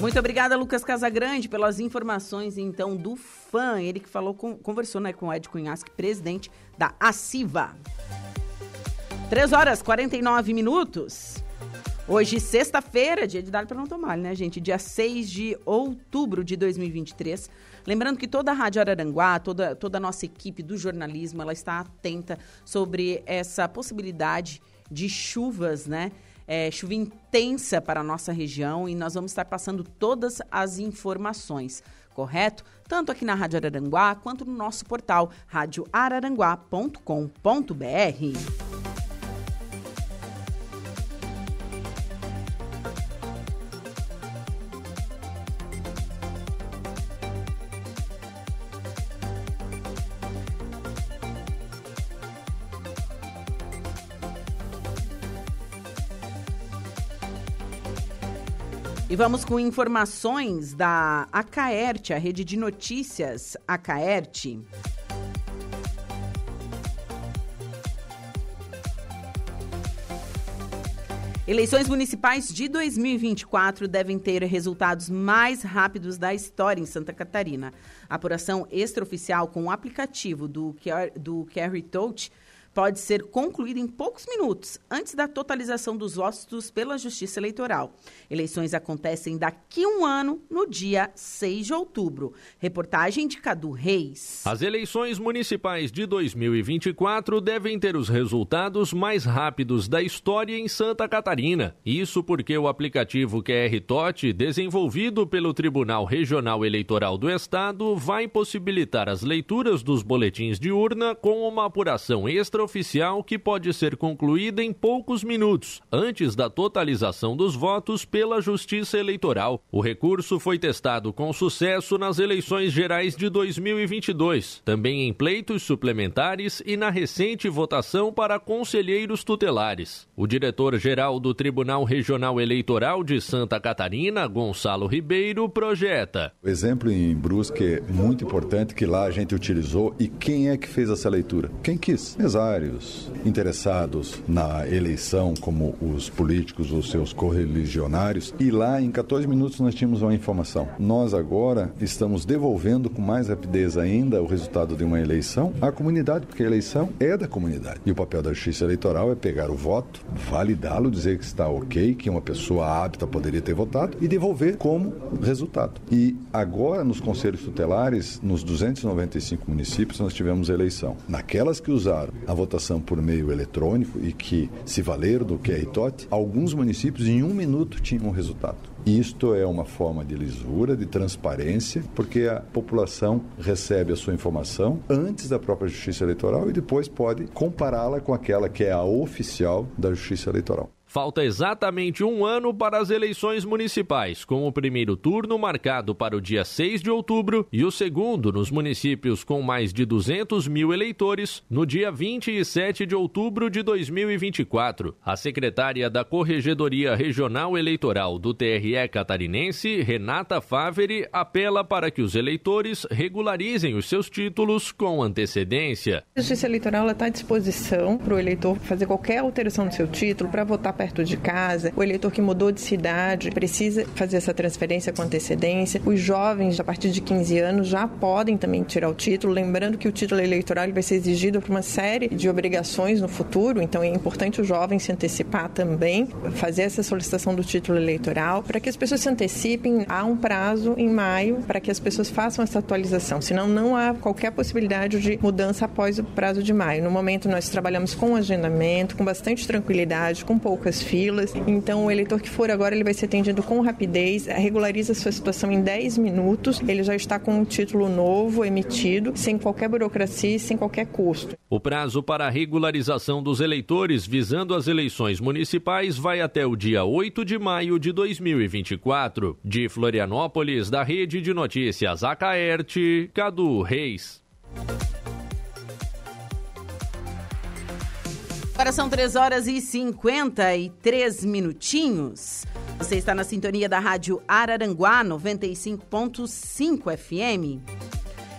Muito obrigada, Lucas Casagrande, pelas informações, então, do fã. Ele que falou, conversou né, com o Ed Cunhasque, presidente da ACIVA. 3 horas 49 minutos. Hoje, sexta-feira, dia de dar para não tomar, né, gente? Dia 6 de outubro de 2023. Lembrando que toda a Rádio Araranguá, toda, toda a nossa equipe do jornalismo, ela está atenta sobre essa possibilidade de chuvas, né? É, chuva intensa para a nossa região e nós vamos estar passando todas as informações, correto? Tanto aqui na Rádio Araranguá quanto no nosso portal radioararanguá.com.br. E vamos com informações da Acaerte, a rede de notícias Acaerte. Eleições municipais de 2024 devem ter resultados mais rápidos da história em Santa Catarina. A apuração extraoficial com o aplicativo do, do Carry Touch pode ser concluída em poucos minutos, antes da totalização dos votos pela Justiça Eleitoral. Eleições acontecem daqui um ano, no dia 6 de outubro. Reportagem de Cadu Reis. As eleições municipais de 2024 devem ter os resultados mais rápidos da história em Santa Catarina. Isso porque o aplicativo QR TOT, desenvolvido pelo Tribunal Regional Eleitoral do Estado, vai possibilitar as leituras dos boletins de urna com uma apuração extra oficial que pode ser concluída em poucos minutos, antes da totalização dos votos pela Justiça Eleitoral. O recurso foi testado com sucesso nas eleições gerais de 2022, também em pleitos suplementares e na recente votação para conselheiros tutelares. O diretor-geral do Tribunal Regional Eleitoral de Santa Catarina, Gonçalo Ribeiro, projeta. O exemplo em Brusque é muito importante que lá a gente utilizou e quem é que fez essa leitura? Quem quis? Exato interessados na eleição, como os políticos, os seus correligionários, e lá em 14 minutos nós tínhamos uma informação. Nós agora estamos devolvendo com mais rapidez ainda o resultado de uma eleição à comunidade, porque a eleição é da comunidade. E o papel da justiça eleitoral é pegar o voto, validá-lo, dizer que está ok, que uma pessoa apta poderia ter votado e devolver como resultado. E agora nos conselhos tutelares, nos 295 municípios, nós tivemos eleição. Naquelas que usaram a votação por meio eletrônico e que se valeram do QR TOT, alguns municípios em um minuto tinham um resultado. Isto é uma forma de lisura, de transparência, porque a população recebe a sua informação antes da própria Justiça Eleitoral e depois pode compará-la com aquela que é a oficial da Justiça Eleitoral. Falta exatamente um ano para as eleições municipais, com o primeiro turno marcado para o dia 6 de outubro e o segundo nos municípios com mais de 200 mil eleitores no dia 27 de outubro de 2024. A secretária da Corregedoria Regional Eleitoral do TRE catarinense, Renata Faveri, apela para que os eleitores regularizem os seus títulos com antecedência. A Justiça Eleitoral está à disposição para o eleitor fazer qualquer alteração no seu título para votar perto de casa, o eleitor que mudou de cidade precisa fazer essa transferência com antecedência. Os jovens, a partir de 15 anos, já podem também tirar o título, lembrando que o título eleitoral vai ser exigido por uma série de obrigações no futuro, então é importante o jovem se antecipar também, fazer essa solicitação do título eleitoral, para que as pessoas se antecipem. Há um prazo em maio para que as pessoas façam essa atualização, senão não há qualquer possibilidade de mudança após o prazo de maio. No momento, nós trabalhamos com agendamento, com bastante tranquilidade, com poucas filas. Então, o eleitor que for agora, ele vai ser atendido com rapidez, regulariza sua situação em 10 minutos, ele já está com um título novo emitido, sem qualquer burocracia e sem qualquer custo. O prazo para a regularização dos eleitores visando as eleições municipais vai até o dia 8 de maio de 2024. De Florianópolis, da Rede de Notícias Acaerte, Cadu Reis. Agora são 3 horas e 53 minutinhos. Você está na sintonia da Rádio Araranguá 95.5 FM.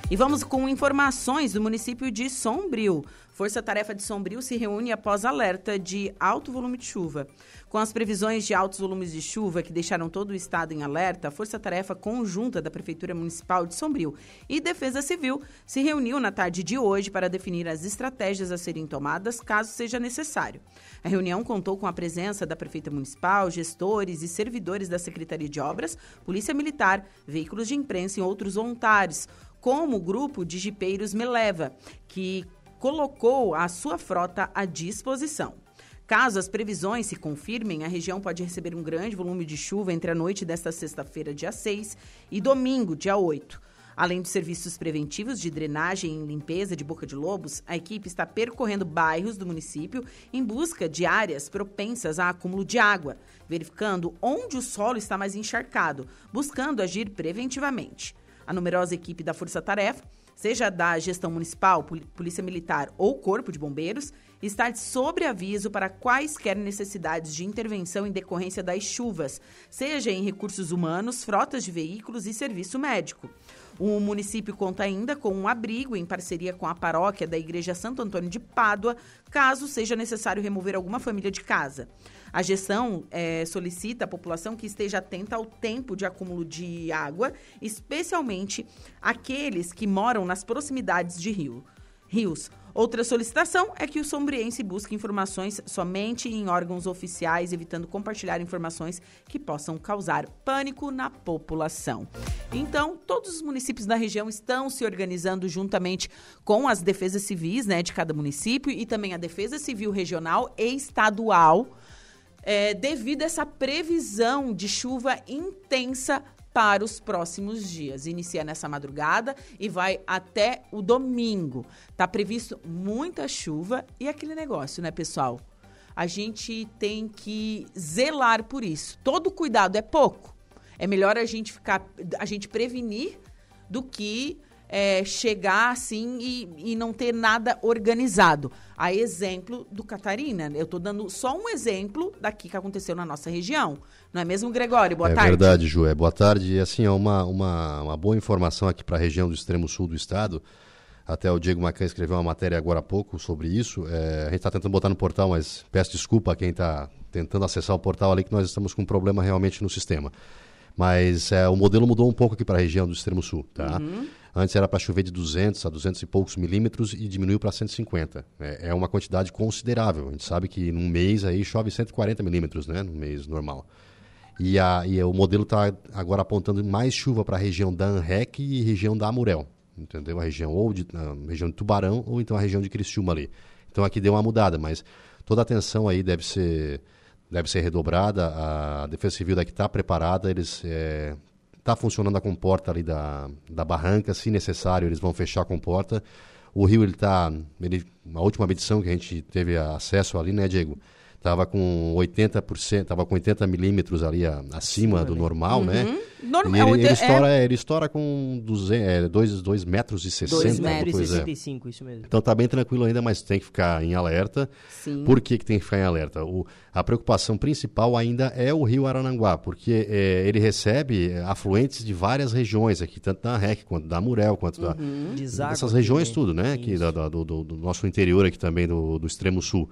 E vamos com informações do município de Sombrio. Força Tarefa de Sombrio se reúne após alerta de alto volume de chuva. Com as previsões de altos volumes de chuva que deixaram todo o estado em alerta, a Força Tarefa Conjunta da Prefeitura Municipal de Sombrio e Defesa Civil se reuniu na tarde de hoje para definir as estratégias a serem tomadas caso seja necessário. A reunião contou com a presença da Prefeita Municipal, gestores e servidores da Secretaria de Obras, Polícia Militar, veículos de imprensa e outros voluntários, como o grupo de jipeiros Meleva, que colocou a sua frota à disposição. Caso as previsões se confirmem, a região pode receber um grande volume de chuva entre a noite desta sexta-feira, dia 6, e domingo, dia 8. Além de serviços preventivos de drenagem e limpeza de Boca de Lobos, a equipe está percorrendo bairros do município em busca de áreas propensas a acúmulo de água, verificando onde o solo está mais encharcado, buscando agir preventivamente. A numerosa equipe da Força Tarefa seja da gestão municipal, polícia militar ou corpo de bombeiros, estar sobre aviso para quaisquer necessidades de intervenção em decorrência das chuvas, seja em recursos humanos, frotas de veículos e serviço médico. O município conta ainda com um abrigo em parceria com a paróquia da Igreja Santo Antônio de Pádua, caso seja necessário remover alguma família de casa. A gestão é, solicita à população que esteja atenta ao tempo de acúmulo de água, especialmente aqueles que moram nas proximidades de rio, rios. Outra solicitação é que o sombriense busque informações somente em órgãos oficiais, evitando compartilhar informações que possam causar pânico na população. Então, todos os municípios da região estão se organizando juntamente com as defesas civis né, de cada município e também a defesa civil regional e estadual é, devido a essa previsão de chuva intensa para os próximos dias. Inicia nessa madrugada e vai até o domingo. Tá previsto muita chuva e aquele negócio, né, pessoal? A gente tem que zelar por isso. Todo cuidado é pouco. É melhor a gente ficar, a gente prevenir do que é, chegar assim e, e não ter nada organizado. A exemplo do Catarina. Eu estou dando só um exemplo daqui que aconteceu na nossa região. Não é mesmo, Gregório? Boa é tarde. É verdade, Ju. É boa tarde. E assim, é uma, uma, uma boa informação aqui para a região do extremo sul do estado. Até o Diego Macan escreveu uma matéria agora há pouco sobre isso. É, a gente está tentando botar no portal, mas peço desculpa a quem está tentando acessar o portal ali, que nós estamos com um problema realmente no sistema. Mas é, o modelo mudou um pouco aqui para a região do extremo sul, tá? Uhum. Antes era para chover de 200 a 200 e poucos milímetros e diminuiu para 150. É, é uma quantidade considerável. A gente sabe que num mês aí chove 140 milímetros, né? No mês normal. E, a, e o modelo está agora apontando mais chuva para a região da ANREC e região da Amurel. Entendeu? A região ou de, região de Tubarão ou então a região de Criciúma ali. Então aqui deu uma mudada, mas toda a atenção aí deve ser deve ser redobrada. A Defesa Civil daqui está preparada, eles é, tá funcionando a comporta ali da, da barranca, se necessário eles vão fechar a comporta. O rio ele tá, ele, a última medição que a gente teve acesso ali, né, Diego? Tava com 80%, tava com 80 milímetros ali a, acima do normal, né? uhum. né? Normal, ele, ele, estoura, é... ele estoura com 2 é, dois, dois metros e 60. 2 metros e 65, isso mesmo. Então tá bem tranquilo ainda, mas tem que ficar em alerta. Sim. Por que, que tem que ficar em alerta? O, a preocupação principal ainda é o rio Arananguá, porque é, ele recebe afluentes de várias regiões aqui, tanto da REC quanto da Murel, quanto uhum. da, dessas regiões tudo, né? Aqui da, da, do, do, nosso interior aqui também, do, do extremo sul.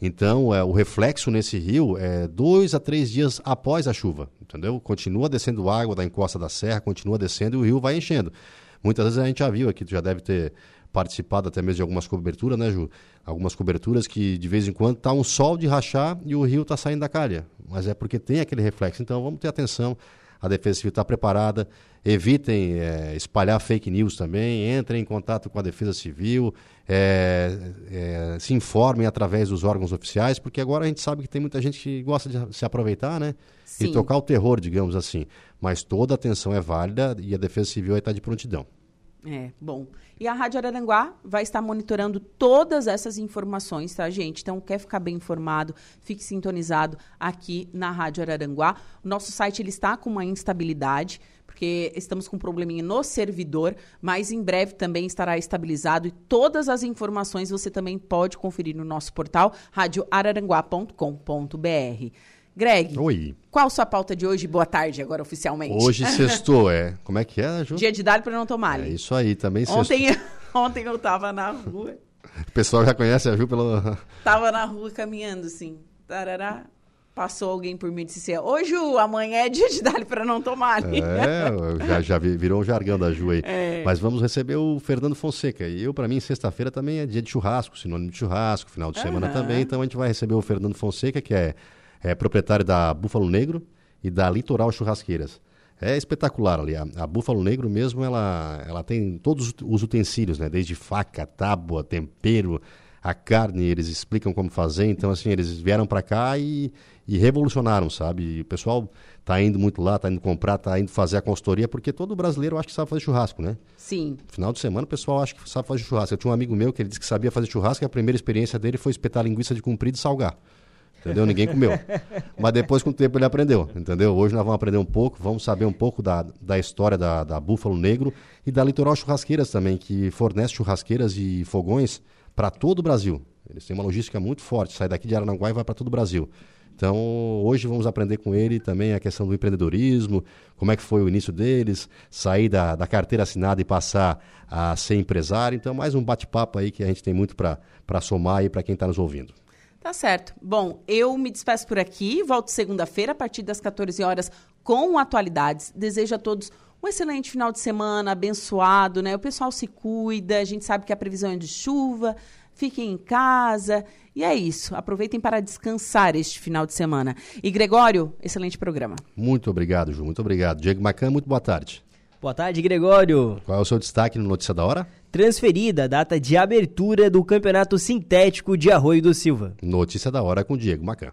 Então, é, o reflexo nesse rio é dois a três dias após a chuva, entendeu? Continua descendo água da encosta da serra, continua descendo e o rio vai enchendo. Muitas vezes a gente já viu aqui, tu já deve ter participado até mesmo de algumas coberturas, né, Ju? Algumas coberturas que de vez em quando tá um sol de rachar e o rio está saindo da calha. Mas é porque tem aquele reflexo. Então, vamos ter atenção a Defesa Civil está preparada. Evitem é, espalhar fake news também, entrem em contato com a Defesa Civil, é, é, se informem através dos órgãos oficiais, porque agora a gente sabe que tem muita gente que gosta de se aproveitar, né? Sim. E tocar o terror, digamos assim. Mas toda atenção é válida e a Defesa Civil está de prontidão. É, bom. E a Rádio Araranguá vai estar monitorando todas essas informações, tá, gente? Então, quer ficar bem informado, fique sintonizado aqui na Rádio Araranguá. O nosso site ele está com uma instabilidade, porque estamos com um probleminha no servidor, mas em breve também estará estabilizado e todas as informações você também pode conferir no nosso portal radioararanguá.com.br. Greg. Oi. Qual sua pauta de hoje? Boa tarde, agora oficialmente. Hoje sextou, é. Como é que é, Ju? Dia de dar para não tomar. É isso aí, também ontem, ontem eu tava na rua. O pessoal já conhece a Ju pelo... Tava na rua caminhando, assim. Tarará. Passou alguém por mim e disse assim, ô Ju, amanhã é dia de dar para não tomar. É, já, já virou um jargão da Ju aí. É. Mas vamos receber o Fernando Fonseca. E eu, para mim, sexta-feira também é dia de churrasco, sinônimo de churrasco, final de semana também. Então a gente vai receber o Fernando Fonseca, que é é proprietário da Búfalo Negro e da Litoral Churrasqueiras. É espetacular ali. A, a Búfalo Negro mesmo, ela, ela tem todos os utensílios, né? Desde faca, tábua, tempero, a carne, eles explicam como fazer. Então, assim, eles vieram para cá e, e revolucionaram, sabe? E o pessoal tá indo muito lá, tá indo comprar, tá indo fazer a consultoria, porque todo brasileiro acha que sabe fazer churrasco, né? Sim. Final de semana o pessoal acha que sabe fazer churrasco. Eu tinha um amigo meu que ele disse que sabia fazer churrasco e a primeira experiência dele foi espetar linguiça de comprido e salgar. Entendeu? Ninguém comeu. Mas depois, com o tempo, ele aprendeu. Entendeu? Hoje nós vamos aprender um pouco, vamos saber um pouco da, da história da, da Búfalo Negro e da Litoral Churrasqueiras também, que fornece churrasqueiras e fogões para todo o Brasil. Eles têm uma logística muito forte, sai daqui de Aranaguá e vai para todo o Brasil. Então, hoje vamos aprender com ele também a questão do empreendedorismo, como é que foi o início deles, sair da, da carteira assinada e passar a ser empresário. Então, mais um bate-papo aí que a gente tem muito para somar aí para quem está nos ouvindo. Tá certo. Bom, eu me despeço por aqui, volto segunda-feira a partir das 14 horas com atualidades. Desejo a todos um excelente final de semana, abençoado, né? O pessoal se cuida, a gente sabe que a previsão é de chuva, fiquem em casa. E é isso. Aproveitem para descansar este final de semana. E Gregório, excelente programa. Muito obrigado, Ju. Muito obrigado. Diego Macan, muito boa tarde. Boa tarde, Gregório. Qual é o seu destaque no Notícia da Hora? Transferida a data de abertura do Campeonato Sintético de Arroio do Silva. Notícia da Hora com Diego Macan.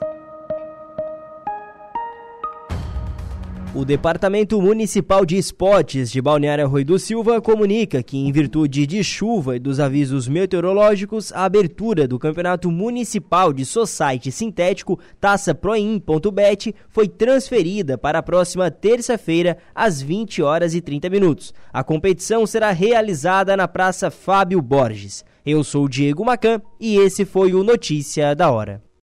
O Departamento Municipal de Esportes de Balneário Rui do Silva comunica que, em virtude de chuva e dos avisos meteorológicos, a abertura do Campeonato Municipal de Society Sintético Taça Proin.bet foi transferida para a próxima terça-feira, às 20 horas e 30 minutos. A competição será realizada na Praça Fábio Borges. Eu sou o Diego Macan e esse foi o Notícia da Hora.